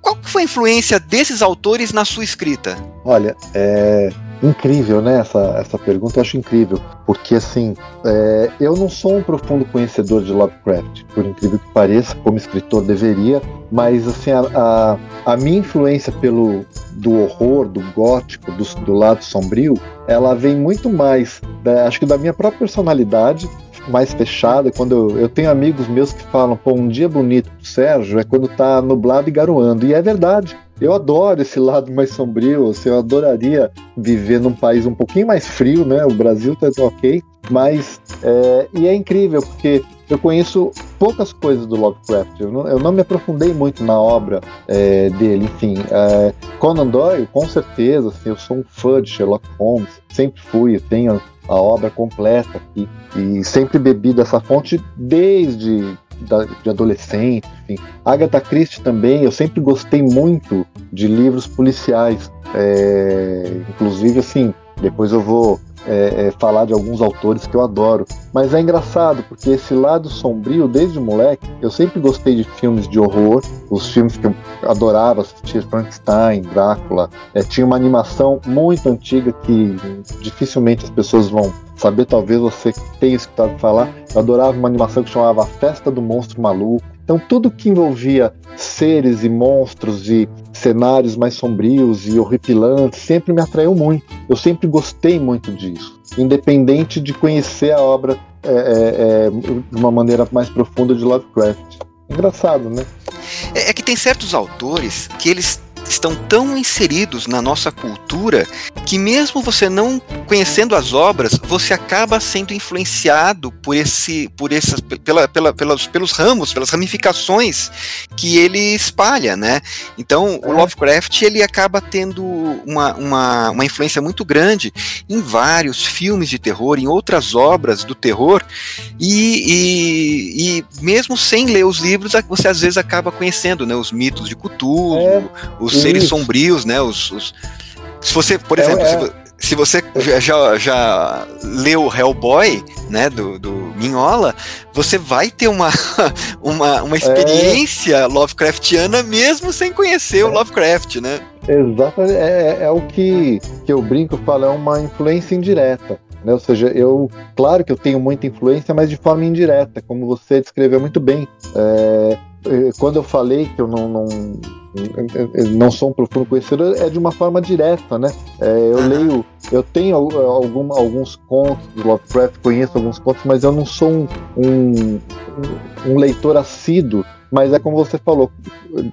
Qual foi a influência desses autores na sua escrita? Olha, é incrível, né? Essa, essa pergunta eu acho incrível, porque assim, é, eu não sou um profundo conhecedor de Lovecraft, por incrível que pareça, como escritor deveria, mas assim, a, a, a minha influência pelo do horror, do gótico, do, do lado sombrio, ela vem muito mais, da, acho que da minha própria personalidade mais fechada. Quando eu, eu, tenho amigos meus que falam, pô, um dia bonito pro Sérgio é quando tá nublado e garoando. E é verdade. Eu adoro esse lado mais sombrio. Assim, eu adoraria viver num país um pouquinho mais frio, né? O Brasil tá ok, mas é, e é incrível porque eu conheço poucas coisas do Lovecraft. Eu não, eu não me aprofundei muito na obra é, dele. Enfim, é, Conan Doyle, com certeza, assim, eu sou um fã de Sherlock Holmes. Sempre fui. Eu tenho a obra completa e, e sempre bebi dessa fonte desde da, de adolescente, enfim. Agatha Christie também, eu sempre gostei muito de livros policiais, é, inclusive assim, depois eu vou é, é, falar de alguns autores que eu adoro. Mas é engraçado, porque esse lado sombrio, desde moleque, eu sempre gostei de filmes de horror, os filmes que eu adorava assistir, Frankenstein, Drácula. É, tinha uma animação muito antiga que dificilmente as pessoas vão saber, talvez você tenha escutado falar. Eu adorava uma animação que chamava Festa do Monstro Maluco. Então, tudo que envolvia seres e monstros e cenários mais sombrios e horripilantes sempre me atraiu muito. Eu sempre gostei muito disso, independente de conhecer a obra é, é, é, de uma maneira mais profunda de Lovecraft. Engraçado, né? É, é que tem certos autores que eles estão tão inseridos na nossa cultura que mesmo você não conhecendo as obras, você acaba sendo influenciado por esse, por essas, pela, pela, pelas, pelos ramos, pelas ramificações que ele espalha, né? Então, o. Lovecraft ele acaba tendo uma, uma, uma influência muito grande em vários filmes de terror, em outras obras do terror, e, e, e mesmo sem ler os livros, você às vezes acaba conhecendo, né? Os mitos de Cthulhu, é. os Isso. seres sombrios, né? Os, os, se você, por é, exemplo, é, se você já, já leu Hellboy, né, do, do Minhola, você vai ter uma, uma, uma experiência é. Lovecraftiana mesmo sem conhecer o Lovecraft, né? Exatamente, é, é, é o que, que eu brinco, falo, é uma influência indireta. Né? Ou seja, eu, claro que eu tenho muita influência, mas de forma indireta, como você descreveu muito bem. É, é quando eu falei que eu não, não não sou um profundo conhecedor, é de uma forma direta, né? É, eu leio, eu tenho algum, alguns contos do Lovecraft, conheço alguns contos, mas eu não sou um, um, um leitor assíduo. Mas é como você falou,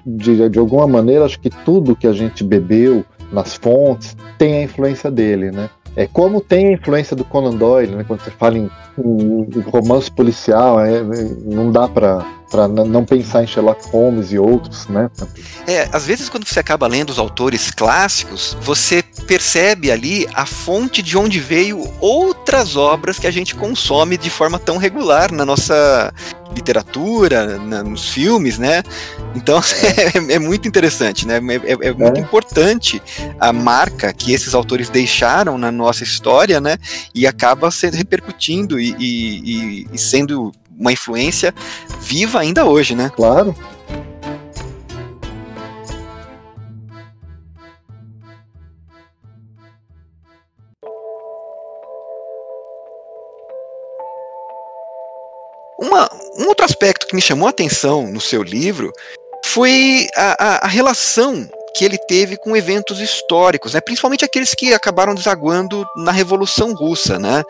de, de alguma maneira, acho que tudo que a gente bebeu nas fontes tem a influência dele, né? É como tem a influência do Conan Doyle, né? Quando você fala em, em romance policial, é, não dá para para não pensar em Sherlock Holmes e outros, né? É, às vezes quando você acaba lendo os autores clássicos, você percebe ali a fonte de onde veio outras obras que a gente consome de forma tão regular na nossa literatura, na, nos filmes, né? Então é, é muito interessante, né? É, é, é muito é. importante a marca que esses autores deixaram na nossa história, né? E acaba sendo repercutindo e, e, e sendo uma influência viva ainda hoje, né? Claro. Uma, um outro aspecto que me chamou a atenção no seu livro foi a, a, a relação que ele teve com eventos históricos, né? principalmente aqueles que acabaram desaguando na Revolução Russa. Né?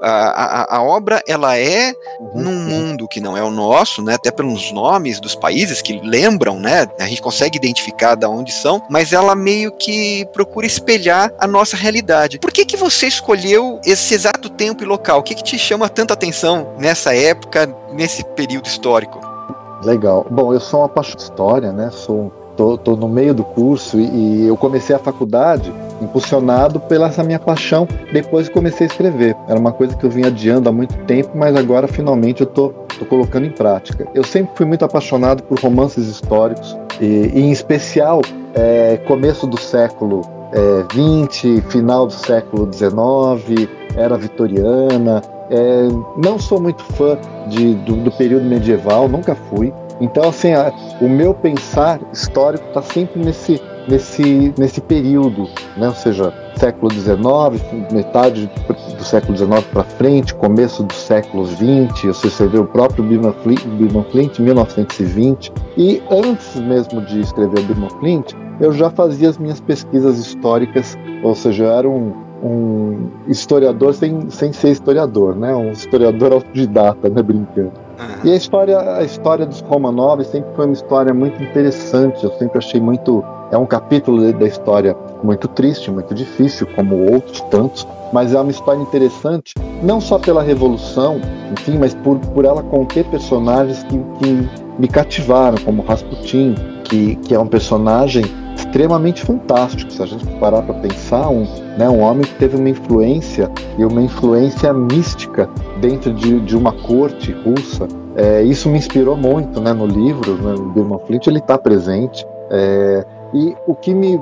A, a, a obra ela é uhum. num mundo que não é o nosso, né? até pelos nomes dos países que lembram, né? a gente consegue identificar de onde são, mas ela meio que procura espelhar a nossa realidade. Por que, que você escolheu esse exato tempo e local? O que, que te chama tanta atenção nessa época, nesse período histórico? Legal. Bom, eu sou uma apaixonado de história, né? Sou Tô, tô, no meio do curso e, e, eu comecei a faculdade impulsionado pela essa minha paixão. Depois comecei a escrever. Era uma coisa que eu vinha adiando há muito tempo, mas agora finalmente eu tô, tô colocando em prática. Eu sempre fui muito apaixonado por romances históricos e, e em especial é, começo do século é, 20, final do século 19, era vitoriana. É, não sou muito fã de, do, do período medieval, nunca fui. Então, assim, a, o meu pensar histórico está sempre nesse, nesse, nesse período, né? ou seja, século XIX, metade do século XIX para frente, começo dos séculos XX, ou seja, você vê o próprio Birman Flint, Birman Flint, 1920. E antes mesmo de escrever o Birman Flint, eu já fazia as minhas pesquisas históricas, ou seja, eu era um, um historiador sem, sem ser historiador, né? um historiador autodidata, né? brincando. E a história, a história dos Romanov sempre foi uma história muito interessante. Eu sempre achei muito. É um capítulo da história muito triste, muito difícil, como outros tantos, mas é uma história interessante, não só pela revolução, enfim, mas por, por ela conter personagens que, que me cativaram, como Rasputin, que, que é um personagem extremamente fantástico. Se a gente parar para pensar, um, né, um homem que teve uma influência e uma influência mística dentro de, de uma corte russa. É, isso me inspirou muito né, no livro, né, no Birman Flint, ele está presente. É, e o que me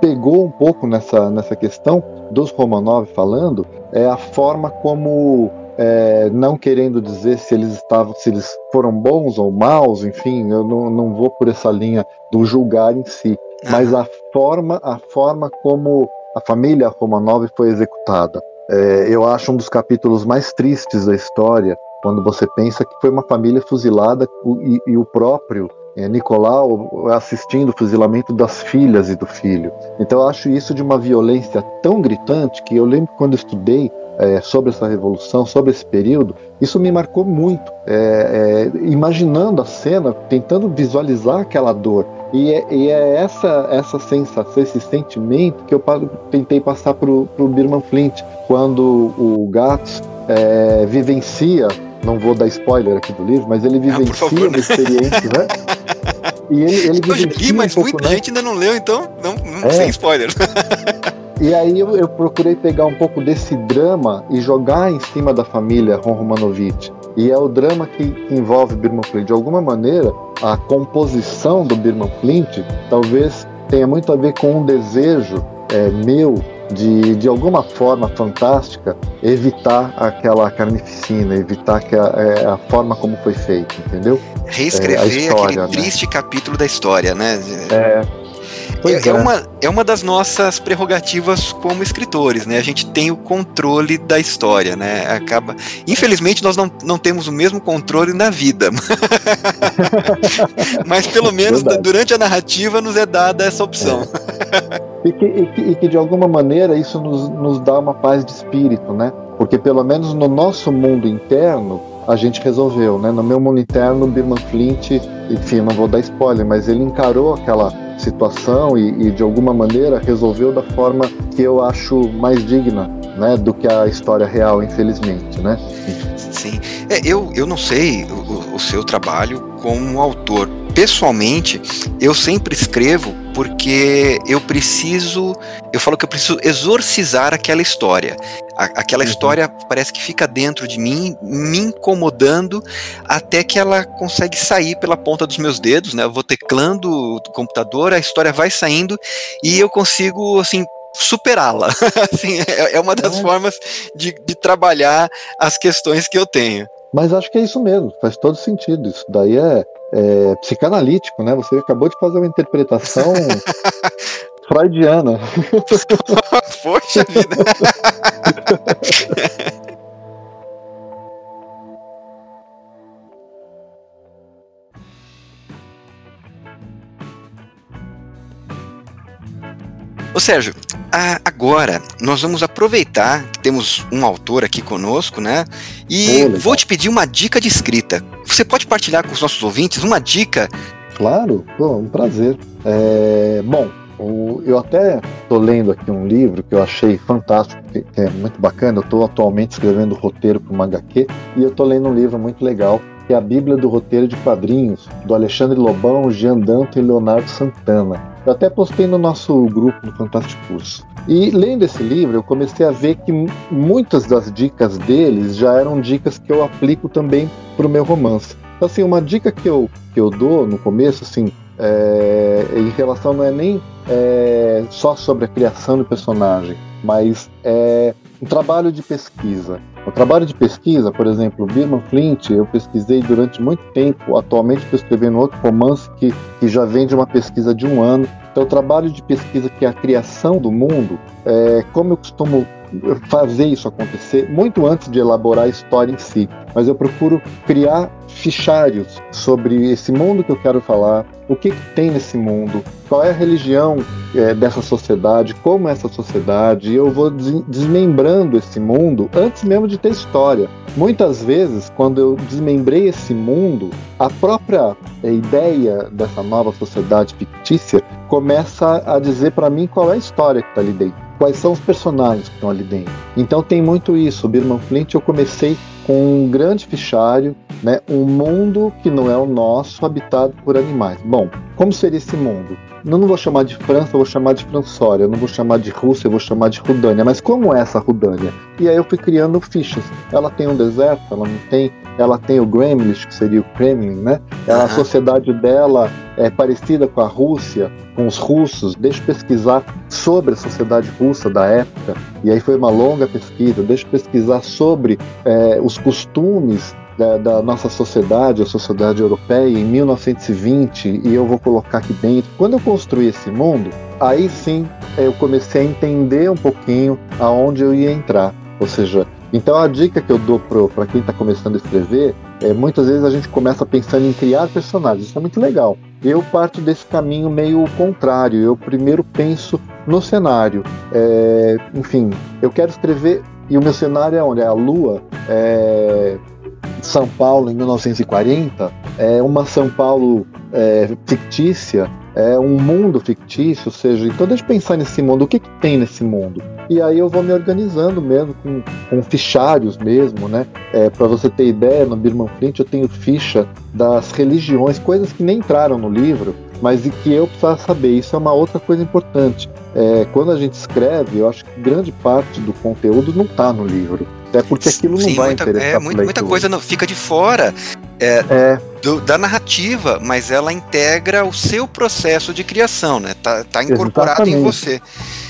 pegou um pouco nessa, nessa questão dos Romanov falando é a forma como é, não querendo dizer se eles estavam, se eles foram bons ou maus, enfim, eu não, não vou por essa linha do julgar em si, mas a forma, a forma como a família Romanov foi executada. É, eu acho um dos capítulos mais tristes da história, quando você pensa que foi uma família fuzilada e, e o próprio é, Nicolau assistindo o fuzilamento das filhas e do filho. Então eu acho isso de uma violência tão gritante que eu lembro quando estudei é, sobre essa revolução, sobre esse período, isso me marcou muito. É, é, imaginando a cena, tentando visualizar aquela dor. E é, e é essa, essa sensação, esse sentimento que eu tentei passar para o Birman Flint, quando o Gats é, vivencia, não vou dar spoiler aqui do livro, mas ele vivencia ah, favor, né? experiência, né? E ele, ele eu li, mas um pouco, muita né? gente ainda não leu, então não, não é. sem spoiler. E aí eu, eu, procurei pegar um pouco desse drama e jogar em cima da família Ron Romanovich. E é o drama que, que envolve Birman Flint. De alguma maneira, a composição do Birman Flint talvez tenha muito a ver com um desejo é, meu de, de alguma forma fantástica, evitar aquela carnificina, evitar que a, é, a forma como foi feito, entendeu? Reescrever é, história, aquele né? triste capítulo da história, né? É, é, é, uma, é uma das nossas prerrogativas como escritores, né? A gente tem o controle da história, né? Acaba, infelizmente nós não, não temos o mesmo controle na vida, mas pelo menos Verdade. durante a narrativa nos é dada essa opção. É. E, que, e, que, e que de alguma maneira isso nos, nos dá uma paz de espírito, né? Porque pelo menos no nosso mundo interno a gente resolveu, né? No meu mundo interno, Birman Flint, enfim, não vou dar spoiler, mas ele encarou aquela situação e, e, de alguma maneira resolveu da forma que eu acho mais digna, né, do que a história real, infelizmente, né? Sim, é, eu, eu não sei o, o seu trabalho como autor. Pessoalmente, eu sempre escrevo porque eu preciso, eu falo que eu preciso exorcizar aquela história. A, aquela uhum. história parece que fica dentro de mim, me incomodando até que ela consegue sair pela ponta dos meus dedos, né? Eu vou teclando o computador, a história vai saindo e eu consigo, assim, superá-la. assim, é, é, uma das é. formas de, de trabalhar as questões que eu tenho. Mas acho que é isso mesmo, faz todo sentido. Isso daí é, é psicanalítico, né? Você acabou de fazer uma interpretação freudiana. Poxa vida! Ô Sérgio, agora nós vamos aproveitar que temos um autor aqui conosco, né? E vou te pedir uma dica de escrita. Você pode partilhar com os nossos ouvintes uma dica? Claro, Pô, um prazer. É, bom, eu até estou lendo aqui um livro que eu achei fantástico, que é muito bacana. Eu estou atualmente escrevendo roteiro para uma HQ e eu estou lendo um livro muito legal que é a Bíblia do Roteiro de Quadrinhos, do Alexandre Lobão, Jean Danto e Leonardo Santana. Eu até postei no nosso grupo no Fantástico Curso. E lendo esse livro, eu comecei a ver que muitas das dicas deles já eram dicas que eu aplico também para o meu romance. Então, assim, uma dica que eu, que eu dou no começo, assim, é, em relação não é nem é, só sobre a criação do personagem, mas é um trabalho de pesquisa. O trabalho de pesquisa, por exemplo, Birman Flint, eu pesquisei durante muito tempo. Atualmente estou escrevendo outro romance que, que já vem de uma pesquisa de um ano. Então, o trabalho de pesquisa, que é a criação do mundo, é, como eu costumo fazer isso acontecer, muito antes de elaborar a história em si. Mas eu procuro criar fichários sobre esse mundo que eu quero falar, o que, que tem nesse mundo, qual é a religião é, dessa sociedade, como é essa sociedade, e eu vou desmembrando esse mundo antes mesmo de ter história. Muitas vezes, quando eu desmembrei esse mundo, a própria é, ideia dessa nova sociedade fictícia começa a dizer para mim qual é a história que está ali dentro quais são os personagens que estão ali dentro. Então tem muito isso. O Birman Flint eu comecei com um grande fichário, né, um mundo que não é o nosso, habitado por animais. Bom, como seria esse mundo? Eu não vou chamar de França, eu vou chamar de Françória, eu não vou chamar de Rússia, eu vou chamar de Rudânia. Mas como é essa Rudânia? E aí eu fui criando fichas. Ela tem um deserto, ela não tem. Ela tem o Gremlin, que seria o Kremlin, né? Ela, A sociedade dela é parecida com a Rússia, com os russos. Deixa eu pesquisar sobre a sociedade russa da época. E aí foi uma longa pesquisa. Deixa eu pesquisar sobre é, os costumes da, da, nossa sociedade, a sociedade europeia, em 1920, e eu vou colocar aqui dentro. Quando eu construí esse mundo, aí sim eu comecei a entender um pouquinho aonde eu ia entrar. Ou seja, então a dica que eu dou para quem está começando a escrever é muitas vezes a gente começa pensando em criar personagens, isso é muito legal. Eu parto desse caminho meio contrário. Eu primeiro penso no cenário. É, enfim, eu quero escrever E o meu cenário é onde? É a Lua, é São Paulo em 1940, é uma São Paulo é, fictícia, é um mundo fictício, ou seja, então deixa eu pensar nesse mundo, o que, que tem nesse mundo? E aí eu vou me organizando mesmo, com, com fichários mesmo, né? É, Para você ter ideia, no Birman Flint eu tenho ficha das religiões, coisas que nem entraram no livro, mas e que eu precisava saber. Isso é uma outra coisa importante. É, quando a gente escreve, eu acho que grande parte do conteúdo não está no livro. Até porque aquilo não Sim, vai muita, interessar. é, muita, muita coisa não, fica de fora é, É, do- da narrativa, mas ela integra o seu processo de criação, né? Tá, tá incorporado em Exatamente. você.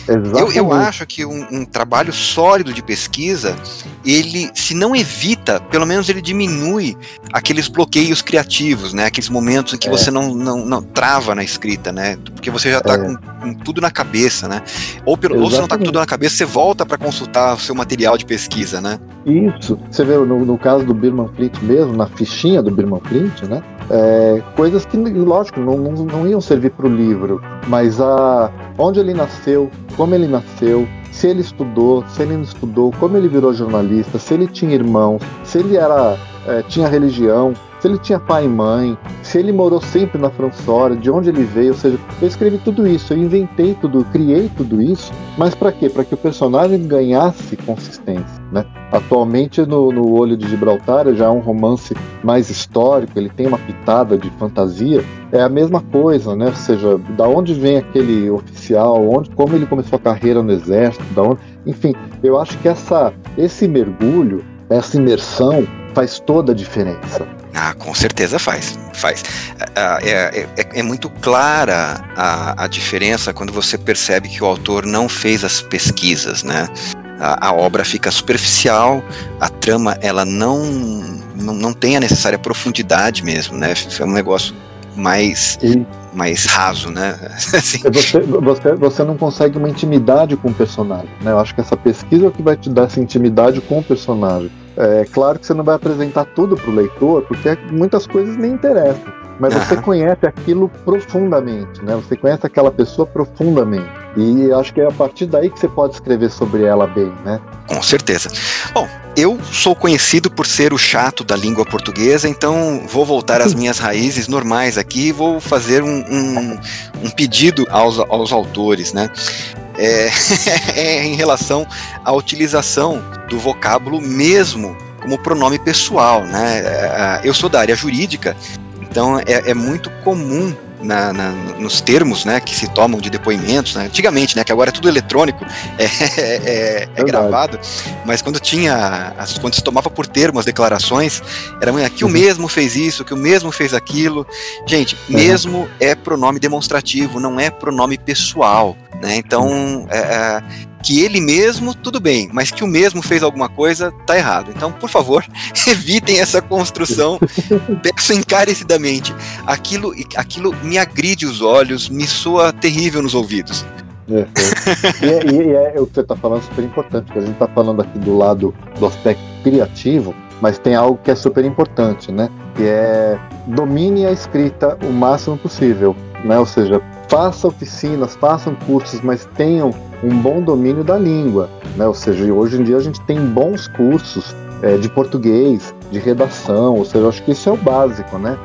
Eu, exatamente. eu acho que um, um trabalho sólido de pesquisa, ele, se não evita, pelo menos ele diminui aqueles bloqueios criativos, né? Aqueles momentos em que É. você não, não, não trava na escrita, né? Porque você já está É. com, com tudo na cabeça, né? Ou, pelo, ou se não está com tudo na cabeça, você volta para consultar o seu material de pesquisa, né? Isso. Você vê no, no caso do Birman Flint mesmo, na fichinha do Birman Flint, né? É, coisas que, lógico, não, não, não iam servir para o livro, mas a, onde ele nasceu, como ele nasceu, se ele estudou, se ele não estudou, como ele virou jornalista, se ele tinha irmãos, se ele era é, tinha religião, se ele tinha pai e mãe, se ele morou sempre na Françória, de onde ele veio, ou seja, eu escrevi tudo isso, eu inventei tudo, criei tudo isso, mas para quê? Para que o personagem ganhasse consistência, né? Atualmente no, no Olho de Gibraltar já é um romance mais histórico, ele tem uma pitada de fantasia, é a mesma coisa, né? Ou seja, da onde vem aquele oficial, onde, como ele começou a carreira no exército, da onde, enfim, eu acho que essa, esse mergulho, essa imersão faz toda a diferença. Ah, com certeza faz. Faz. Ah, É, é- é muito clara a, a diferença quando você percebe que o autor não fez as pesquisas, né? A, a obra fica superficial, a trama ela não, não, não tem a necessária profundidade mesmo, né? É um negócio mais, E mais raso, né? Assim, você, você, você não consegue uma intimidade com o personagem, né? Eu acho que essa pesquisa é o que vai te dar essa intimidade com o personagem. É claro que você não vai apresentar tudo para o leitor, porque muitas coisas nem interessam. Mas você Aham. conhece aquilo profundamente, né? Você conhece aquela pessoa profundamente. E acho que é a partir daí que você pode escrever sobre ela bem, né? Com certeza. Bom, eu sou conhecido por ser o chato da língua portuguesa, então vou voltar às minhas raízes normais aqui e vou fazer um, um- um pedido aos, aos autores, né? É, é em relação à utilização do vocábulo mesmo como pronome pessoal, né? É, Eu sou da área jurídica, então é, é muito comum na- na- nos termos né, que se tomam de depoimentos, né? antigamente, né, que agora é tudo eletrônico, é, é- é- gravado, mas quando tinha, as- quando se tomava por termo as declarações, era que o Uhum. mesmo fez isso, que o mesmo fez aquilo. Gente, Uhum. mesmo é pronome demonstrativo, não é pronome pessoal, né? Então, é, é, que ele mesmo, tudo bem, mas que o mesmo fez alguma coisa, tá errado. Então, por favor, evitem essa construção. Peço encarecidamente. Aquilo, aquilo me agride os olhos, me soa terrível nos ouvidos. É, é. e, é, e é o que você está falando super importante, porque a gente está falando aqui do lado do aspecto criativo, mas tem algo que é super importante, né? Que é domine a escrita o máximo possível, né? Ou seja, faça oficinas, façam cursos, mas tenham um bom domínio da língua, né? Ou seja, hoje em dia a gente tem bons cursos é, de português, de redação, ou seja, eu acho que isso é o básico, né?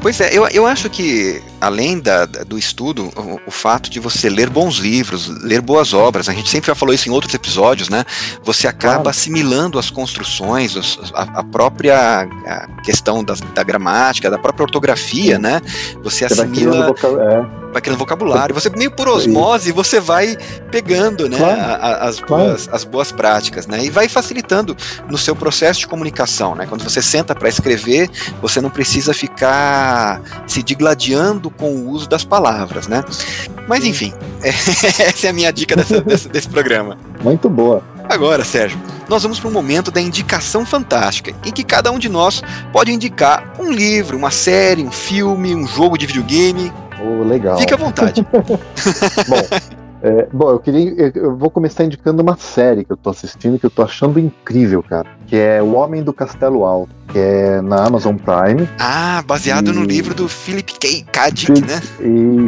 Pois é, eu, eu acho que, além da, do estudo, o, o fato de você ler bons livros, ler boas obras, a gente sempre já falou isso em outros episódios, né? Você acaba Claro. assimilando as construções, os- a, a própria a questão da, da gramática, da própria ortografia, né? Você assimila voca- é, vai criando vocabulário. Você meio por osmose, você vai pegando, né, Claro, a- a- as, claro. boas, as boas práticas, né, e vai facilitando no seu processo de comunicação, né. Quando você senta para escrever, você não precisa ficar se digladiando com o uso das palavras, né. Mas enfim, essa é a minha dica dessa- dessa- desse programa. muito boa. Agora, Sérgio, nós vamos para um momento da indicação fantástica, em que cada um de nós pode indicar um livro, uma série, um filme, um jogo de videogame. Oh, legal. Fique à vontade. Bom, é, bom, eu queria. eu- vou começar indicando uma série que eu tô assistindo que eu tô achando incrível, cara. Que é O Homem do Castelo Alto, que é na Amazon Prime. Ah, baseado no E- livro do Philip K. K. Dick, né?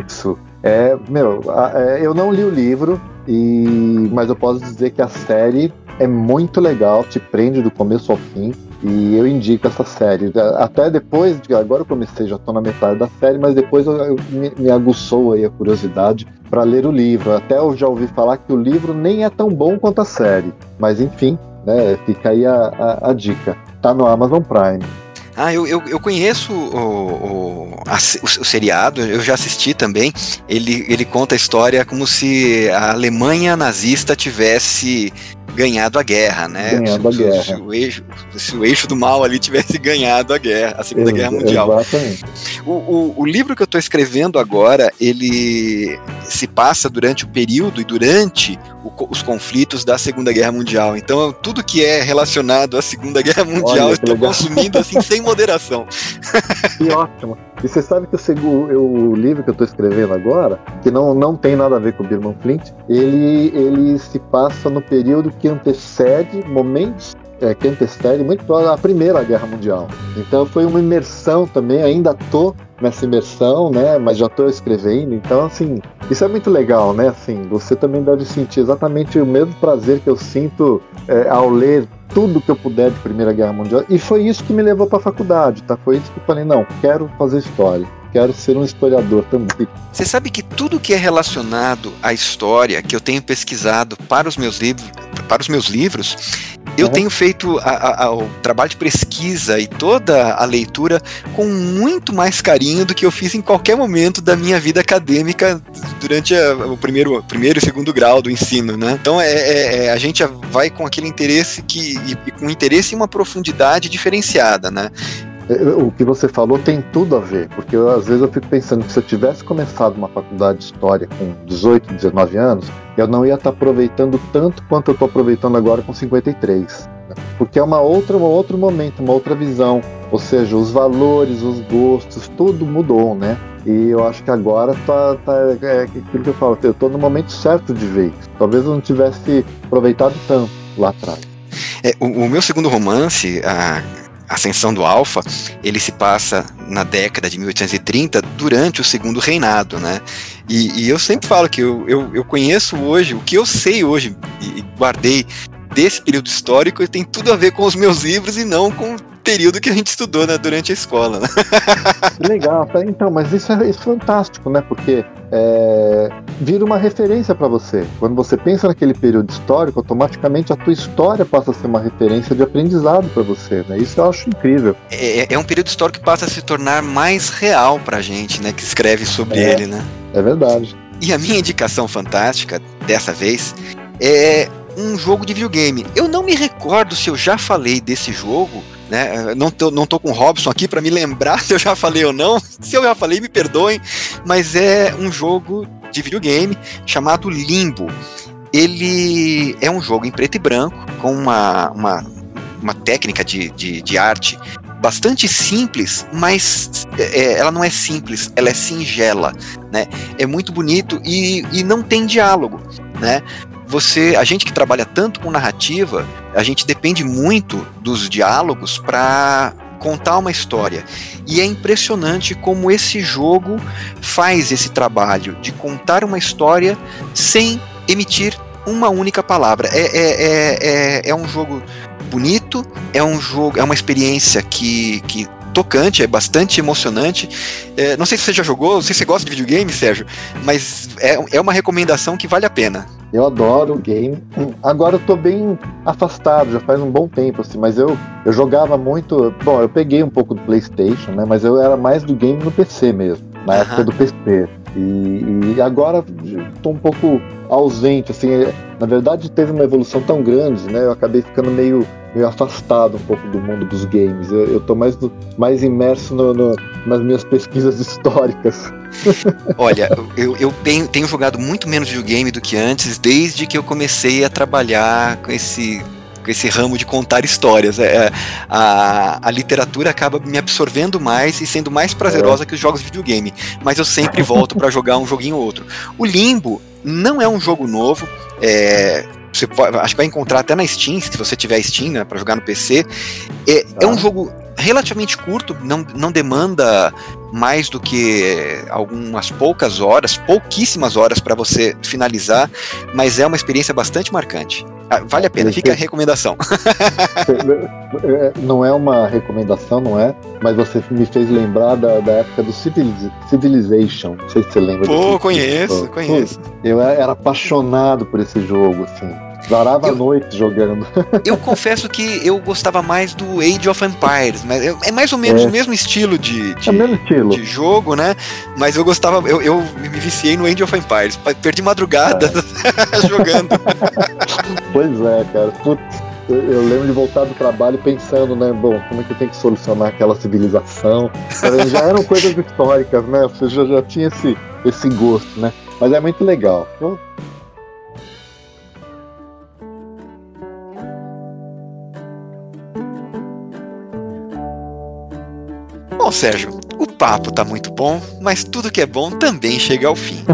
Isso. É, meu, é, eu não li o livro, e, mas eu posso dizer que a série é muito legal, te prende do começo ao fim. E eu indico essa série. Até depois, de, agora eu comecei, já estou na metade da série, mas depois eu, eu, me, me aguçou aí a curiosidade para ler o livro. Até eu já ouvi falar que o livro nem é tão bom quanto a série. Mas enfim, né, fica aí a, a, a dica. Tá no Amazon Prime. Ah, eu, eu, eu conheço o, o, a, o, o, seriado, eu já assisti também. Ele, ele conta a história como se a Alemanha nazista tivesse ganhado a guerra, né? Ganhado se, a guerra. Se o, eixo, se o eixo do mal ali tivesse ganhado a guerra, a Segunda Ex Guerra Mundial. Exatamente. O, o, o livro que eu estou escrevendo agora, ele se passa durante o período e durante o, os conflitos da Segunda Guerra Mundial. Então, tudo que é relacionado à Segunda Guerra Mundial, Olha, eu estou consumindo assim sem moderação. Que ótimo. E você sabe que o, o livro que eu estou escrevendo agora, que não, não tem nada a ver com o Birman Flint, ele, ele se passa no período que antecede momentos é, que antecede muito a Primeira Guerra Mundial. Então foi uma imersão também, ainda tô nessa imersão, né? Mas já tô escrevendo, então assim, isso é muito legal, né? Assim, você também deve sentir exatamente o mesmo prazer que eu sinto é, ao ler tudo que eu puder de Primeira Guerra Mundial. E foi isso que me levou para a faculdade, tá? Foi isso que eu falei, não, quero fazer história. Quero ser um historiador também. Você sabe que tudo que é relacionado à história que eu tenho pesquisado para os meus livros, para os meus livros, eu uhum. tenho feito a, a, o trabalho de pesquisa e toda a leitura com muito mais carinho do que eu fiz em qualquer momento da minha vida acadêmica durante a, o primeiro, primeiro e segundo grau do ensino, né? Então é, é, é a gente vai com aquele interesse que e, e com interesse e uma profundidade diferenciada, né? É, o que você falou tem tudo a ver, porque eu, às vezes eu fico pensando que se eu tivesse começado uma faculdade de história com 18, 19 anos, eu não ia estar aproveitando tanto quanto eu estou aproveitando agora com 53. Né? Porque é uma outra, um outro momento, uma outra visão. Ou seja, os valores, os gostos, tudo mudou, né? E eu acho que agora tá, tá é aquilo que eu falo, eu estou no momento certo de ver. Talvez eu não tivesse aproveitado tanto lá atrás. É, o, o, meu segundo romance, a Ascensão do Alfa, ele se passa na década de 1830, durante o segundo reinado, né? E, e eu sempre falo que eu, eu, eu, conheço hoje, o que eu sei hoje, e guardei desse período histórico, tem tudo a ver com os meus livros e não com período que a gente estudou né, durante a escola. Né? Legal, tá? então, mas isso é, isso é fantástico, né? Porque é, vira uma referência para você. Quando você pensa naquele período histórico, automaticamente a tua história passa a ser uma referência de aprendizado para você, né? Isso eu acho incrível. É, é, é, um período histórico que passa a se tornar mais real pra gente, né? Que escreve sobre é, ele, né? É verdade. E a minha indicação fantástica, dessa vez, é um jogo de videogame. Eu não me recordo se eu já falei desse jogo né? Não tô, não tô com o Robson aqui para me lembrar se eu já falei ou não. Se eu já falei, me perdoem, mas é um jogo de videogame chamado Limbo. Ele é um jogo em preto e branco, com uma, uma, uma técnica de, de, de arte bastante simples, mas é, ela não é simples, ela é singela, né? É muito bonito e, e não tem diálogo, né? Você, a gente que trabalha tanto com narrativa, a gente depende muito dos diálogos para contar uma história. E é impressionante como esse jogo faz esse trabalho de contar uma história sem emitir uma única palavra. É, é, é, é, é um jogo bonito, é um jogo, é uma experiência que, que tocante, é bastante emocionante. É, não sei se você já jogou, não sei se você gosta de videogame, Sérgio, mas é, é uma recomendação que vale a pena. Eu adoro o game. Agora eu tô bem afastado, já faz um bom tempo, assim, mas eu, eu jogava muito. Bom, eu peguei um pouco do PlayStation, né? Mas eu era mais do game no PC mesmo, na uhum. época do PC. E, e agora estou um pouco ausente, assim, na verdade teve uma evolução tão grande, né? Eu acabei ficando meio, meio afastado um pouco do mundo dos games. Eu, tô mais, mais imerso no, no, nas minhas pesquisas históricas. Olha, eu, eu tenho, tenho jogado muito menos videogame do que antes, desde que eu comecei a trabalhar com esse esse ramo de contar histórias. É, é, a, a literatura acaba me absorvendo mais e sendo mais prazerosa que os jogos de videogame. Mas eu sempre volto para jogar um joguinho ou outro. O Limbo não é um jogo novo. É, você pode, acho que vai encontrar até na Steam, se você tiver Steam, né, para jogar no PC. É, é um tá. jogo relativamente curto, não, não demanda mais do que algumas poucas horas, pouquíssimas horas para você finalizar, mas é uma experiência bastante marcante. Ah, vale a pena, fica a recomendação. É, não é uma recomendação, não é? Mas você me fez lembrar da, da época do Civilization. Não sei se você lembra. Pô, conheço, conheço. Eu era apaixonado por esse jogo, assim. Varava eu, a noite jogando. Eu confesso que eu gostava mais do Age of Empires, mas é mais ou menos é. o mesmo estilo de, de, é mesmo estilo. de jogo, né? Mas eu gostava, eu, eu me viciei no Age of Empires. Perdi madrugada é. jogando. Pois é, cara. Putz, eu lembro de voltar do trabalho pensando, né? Bom, como é que tem que solucionar aquela civilização? Já eram coisas históricas, né? Você já, já tinha esse, esse gosto, né? Mas é muito legal. Então, Bom, Sérgio, o papo tá muito bom, mas tudo que é bom também chega ao fim.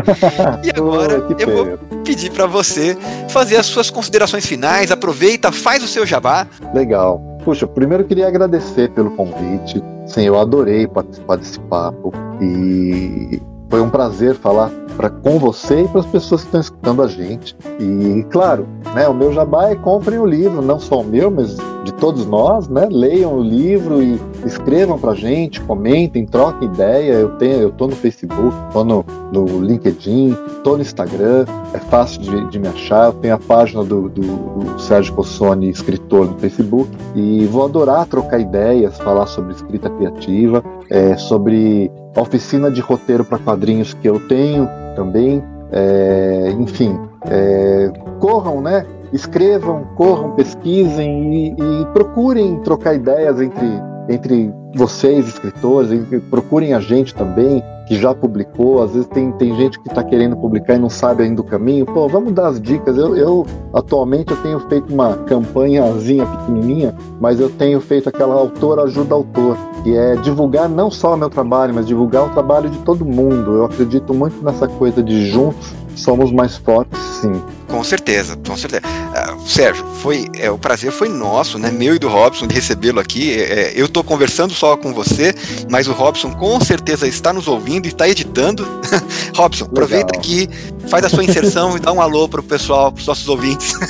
E agora oh, eu vou pedir para você fazer as suas considerações finais. Aproveita, faz o seu jabá. Legal. Puxa, primeiro eu queria agradecer pelo convite. Sim, eu adorei participar desse papo e foi um prazer falar pra, com você e para as pessoas que estão escutando a gente. E, claro, né, o meu jabá é comprem o livro, não só o meu, mas de todos nós, né? Leiam o livro e escrevam pra gente, comentem, troquem ideia. Eu tenho, eu tô no Facebook, tô no, no LinkedIn, tô no Instagram, é fácil de, de me achar. Eu tenho a página do, do, do Sérgio Cossoni, escritor no Facebook, e vou adorar trocar ideias, falar sobre escrita criativa, é, sobre oficina de roteiro para quadrinhos que eu tenho também. É, enfim, é, corram, né? Escrevam, corram, pesquisem e, e procurem trocar ideias entre, entre vocês, escritores, procurem a gente também, que já publicou. Às vezes tem, tem gente que está querendo publicar e não sabe ainda o caminho. Pô, vamos dar as dicas. Eu, eu, atualmente, eu tenho feito uma campanhazinha pequenininha, mas eu tenho feito aquela autor ajuda autor, que é divulgar não só o meu trabalho, mas divulgar o trabalho de todo mundo. Eu acredito muito nessa coisa de juntos somos mais fortes, sim. Com certeza, com certeza. Uh, Sérgio, foi, é, o prazer foi nosso, né? Meu e do Robson de recebê-lo aqui. É, é eu estou conversando só com você, mas o Robson com certeza está nos ouvindo e está editando. Robson, Legal. aproveita aqui, faz a sua inserção e dá um alô para o pessoal, para os nossos ouvintes.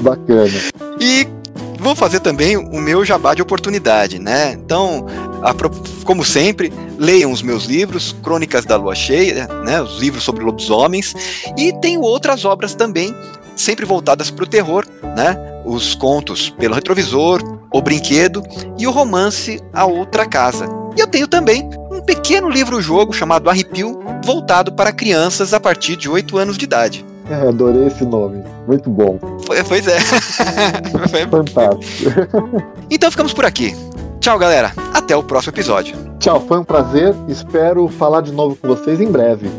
Bacana. E vou fazer também o meu jabá de oportunidade, né? Então, como sempre, leiam os meus livros, Crônicas da Lua Cheia, né, os livros sobre lobisomens, e tenho outras obras também, sempre voltadas para o terror, né, os contos pelo retrovisor, O Brinquedo e o romance A Outra Casa. E eu tenho também um pequeno livro-jogo chamado Arrepio, voltado para crianças a partir de 8 anos de idade. É, adorei esse nome. Muito bom. Pois é. Fantástico. Então ficamos por aqui. Tchau, galera. Até o próximo episódio. Tchau, foi um prazer. Espero falar de novo com vocês em breve.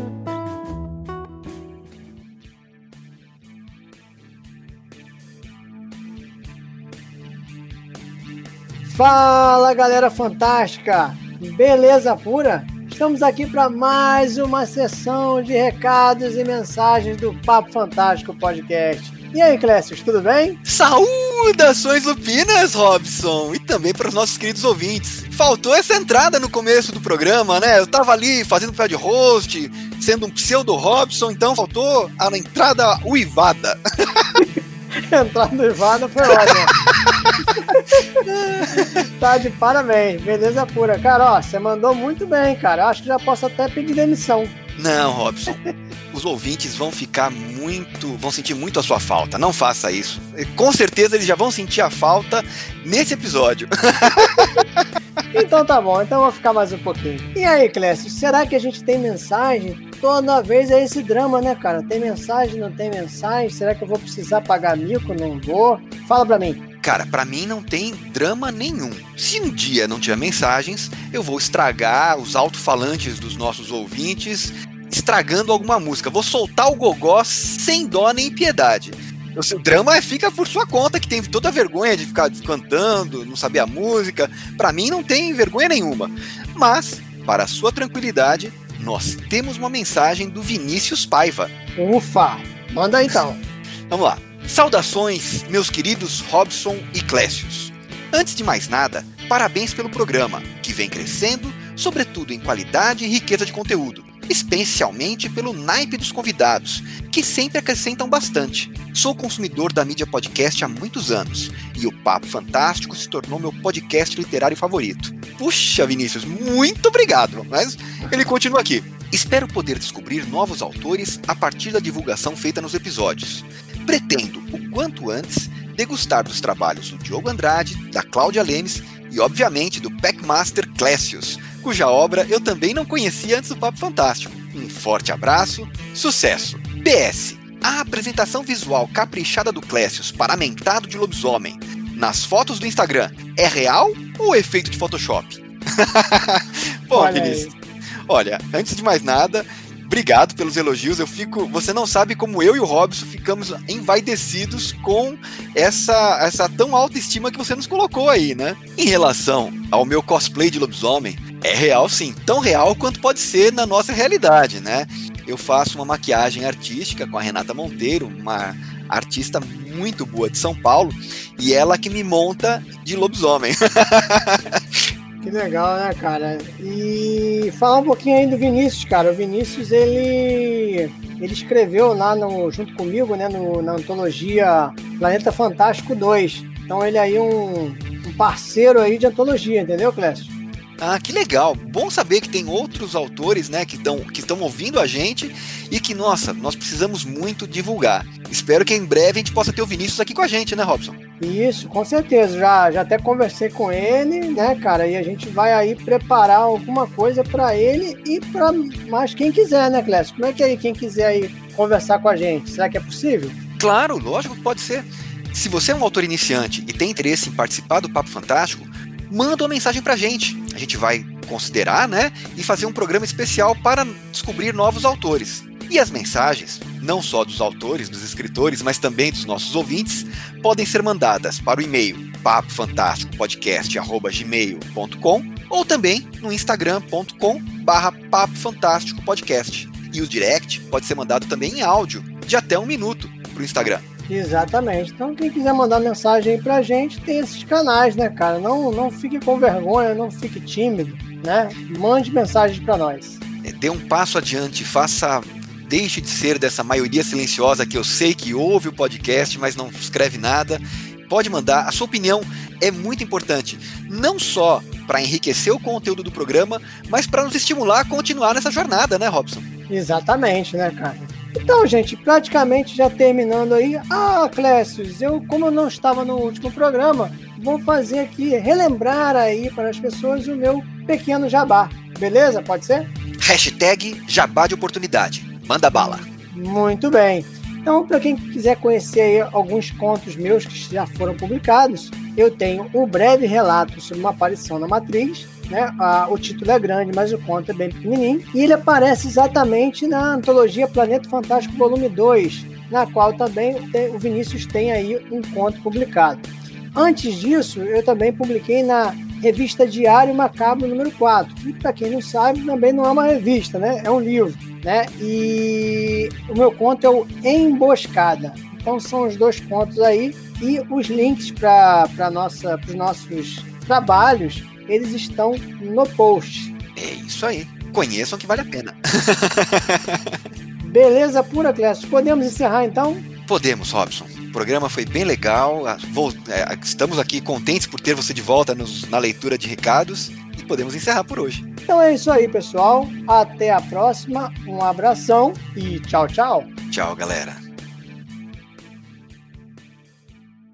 Fala, galera fantástica! Beleza pura? Estamos aqui para mais uma sessão de recados e mensagens do Papo Fantástico Podcast. E aí, Clécio, tudo bem? Saudações lupinas, Robson! E também para os nossos queridos ouvintes. Faltou essa entrada no começo do programa, né? Eu tava ali fazendo papel de host, sendo um pseudo Robson, então faltou a entrada uivada. entrada uivada foi ótima. tá de parabéns, beleza pura. Cara, ó, você mandou muito bem, cara. Acho que já posso até pedir demissão. Não, Robson os ouvintes vão ficar muito, vão sentir muito a sua falta. Não faça isso. Com certeza eles já vão sentir a falta nesse episódio. então tá bom, então vou ficar mais um pouquinho. E aí, Clécio, será que a gente tem mensagem? Toda vez é esse drama, né, cara? Tem mensagem, não tem mensagem? Será que eu vou precisar pagar mico? Não vou? Fala pra mim. Cara, para mim não tem drama nenhum. Se um dia não tiver mensagens, eu vou estragar os alto-falantes dos nossos ouvintes estragando alguma música. Vou soltar o gogó sem dó nem piedade. O drama fica por sua conta, que tem toda a vergonha de ficar cantando, não saber a música. Para mim não tem vergonha nenhuma. Mas, para sua tranquilidade, nós temos uma mensagem do Vinícius Paiva. Ufa! Manda então. Vamos lá. Saudações, meus queridos Robson e Clécius. Antes de mais nada, parabéns pelo programa, que vem crescendo, sobretudo em qualidade e riqueza de conteúdo, especialmente pelo naipe dos convidados, que sempre acrescentam bastante. Sou consumidor da mídia podcast há muitos anos e o Papo Fantástico se tornou meu podcast literário favorito. Puxa, Vinícius, muito obrigado, mas ele continua aqui. Espero poder descobrir novos autores a partir da divulgação feita nos episódios. Pretendo, o quanto antes, degustar dos trabalhos do Diogo Andrade, da Cláudia Lemes e, obviamente, do Packmaster Clécius, cuja obra eu também não conhecia antes do Papo Fantástico. Um forte abraço, sucesso! PS. A apresentação visual caprichada do Clécius, paramentado de lobisomem, nas fotos do Instagram, é real ou efeito de Photoshop? Bom, Olha Vinícius, olha, antes de mais nada, obrigado pelos elogios. Eu fico. Você não sabe como eu e o Robson ficamos envaidecidos com essa, essa tão alta estima que você nos colocou aí, né? Em relação ao meu cosplay de lobisomem, é real sim, tão real quanto pode ser na nossa realidade, né? Eu faço uma maquiagem artística com a Renata Monteiro, uma artista muito boa de São Paulo, e ela que me monta de lobisomem. Que legal, né, cara? E falar um pouquinho aí do Vinícius, cara. O Vinícius, ele, ele escreveu lá no, junto comigo, né, no, na antologia Planeta Fantástico 2. Então ele aí um, um parceiro aí de antologia, entendeu, Clécio? Ah, que legal. Bom saber que tem outros autores, né, que estão que ouvindo a gente e que, nossa, nós precisamos muito divulgar. Espero que em breve a gente possa ter o Vinícius aqui com a gente, né, Robson? Isso, com certeza. Já, já até conversei com ele, né, cara? E a gente vai aí preparar alguma coisa para ele e para mais quem quiser, né, Clécio? Como é que aí quem quiser aí conversar com a gente? Será que é possível? Claro, lógico que pode ser. Se você é um autor iniciante e tem interesse em participar do Papo Fantástico, manda uma mensagem pra gente. A gente vai considerar, né, e fazer um programa especial para descobrir novos autores. E as mensagens, não só dos autores, dos escritores, mas também dos nossos ouvintes, podem ser mandadas para o e-mail papofantásticopodcast@gmail.com ou também no instagram.com/papofantásticopodcast. E o direct pode ser mandado também em áudio, de até um minuto, para o Instagram. Exatamente. Então, quem quiser mandar mensagem aí pra gente, tem esses canais, né, cara? Não, não fique com vergonha, não fique tímido, né? Mande mensagens para nós. É, dê um passo adiante, faça. Deixe de ser dessa maioria silenciosa que eu sei que ouve o podcast, mas não escreve nada. Pode mandar, a sua opinião é muito importante, não só para enriquecer o conteúdo do programa, mas para nos estimular a continuar nessa jornada, né, Robson? Exatamente, né, cara? Então, gente, praticamente já terminando aí. Ah, Clécius, eu, como eu não estava no último programa, vou fazer aqui, relembrar aí para as pessoas o meu pequeno jabá. Beleza? Pode ser? Hashtag jabá de oportunidade. Manda bala. Muito bem. Então, para quem quiser conhecer alguns contos meus que já foram publicados, eu tenho um breve relato sobre uma aparição na Matriz, né? O título é grande, mas o conto é bem pequenininho. E ele aparece exatamente na antologia Planeta Fantástico Volume 2, na qual também o Vinícius tem aí um conto publicado. Antes disso, eu também publiquei na revista Diário Macabro número 4, que para quem não sabe, também não é uma revista, né? É um livro, né? E o meu conto é o Emboscada. Então são os dois contos aí e os links para nossa os nossos trabalhos, eles estão no post. É isso aí. Conheçam que vale a pena. Beleza pura, Clécio. Podemos encerrar então? Podemos, Robson. O programa foi bem legal. Ah, é, Estamos aqui contentes por ter você de volta nos- na leitura de recados e podemos encerrar por hoje. Então é isso aí, pessoal. Até a próxima. Um abração e tchau, tchau. Tchau, galera.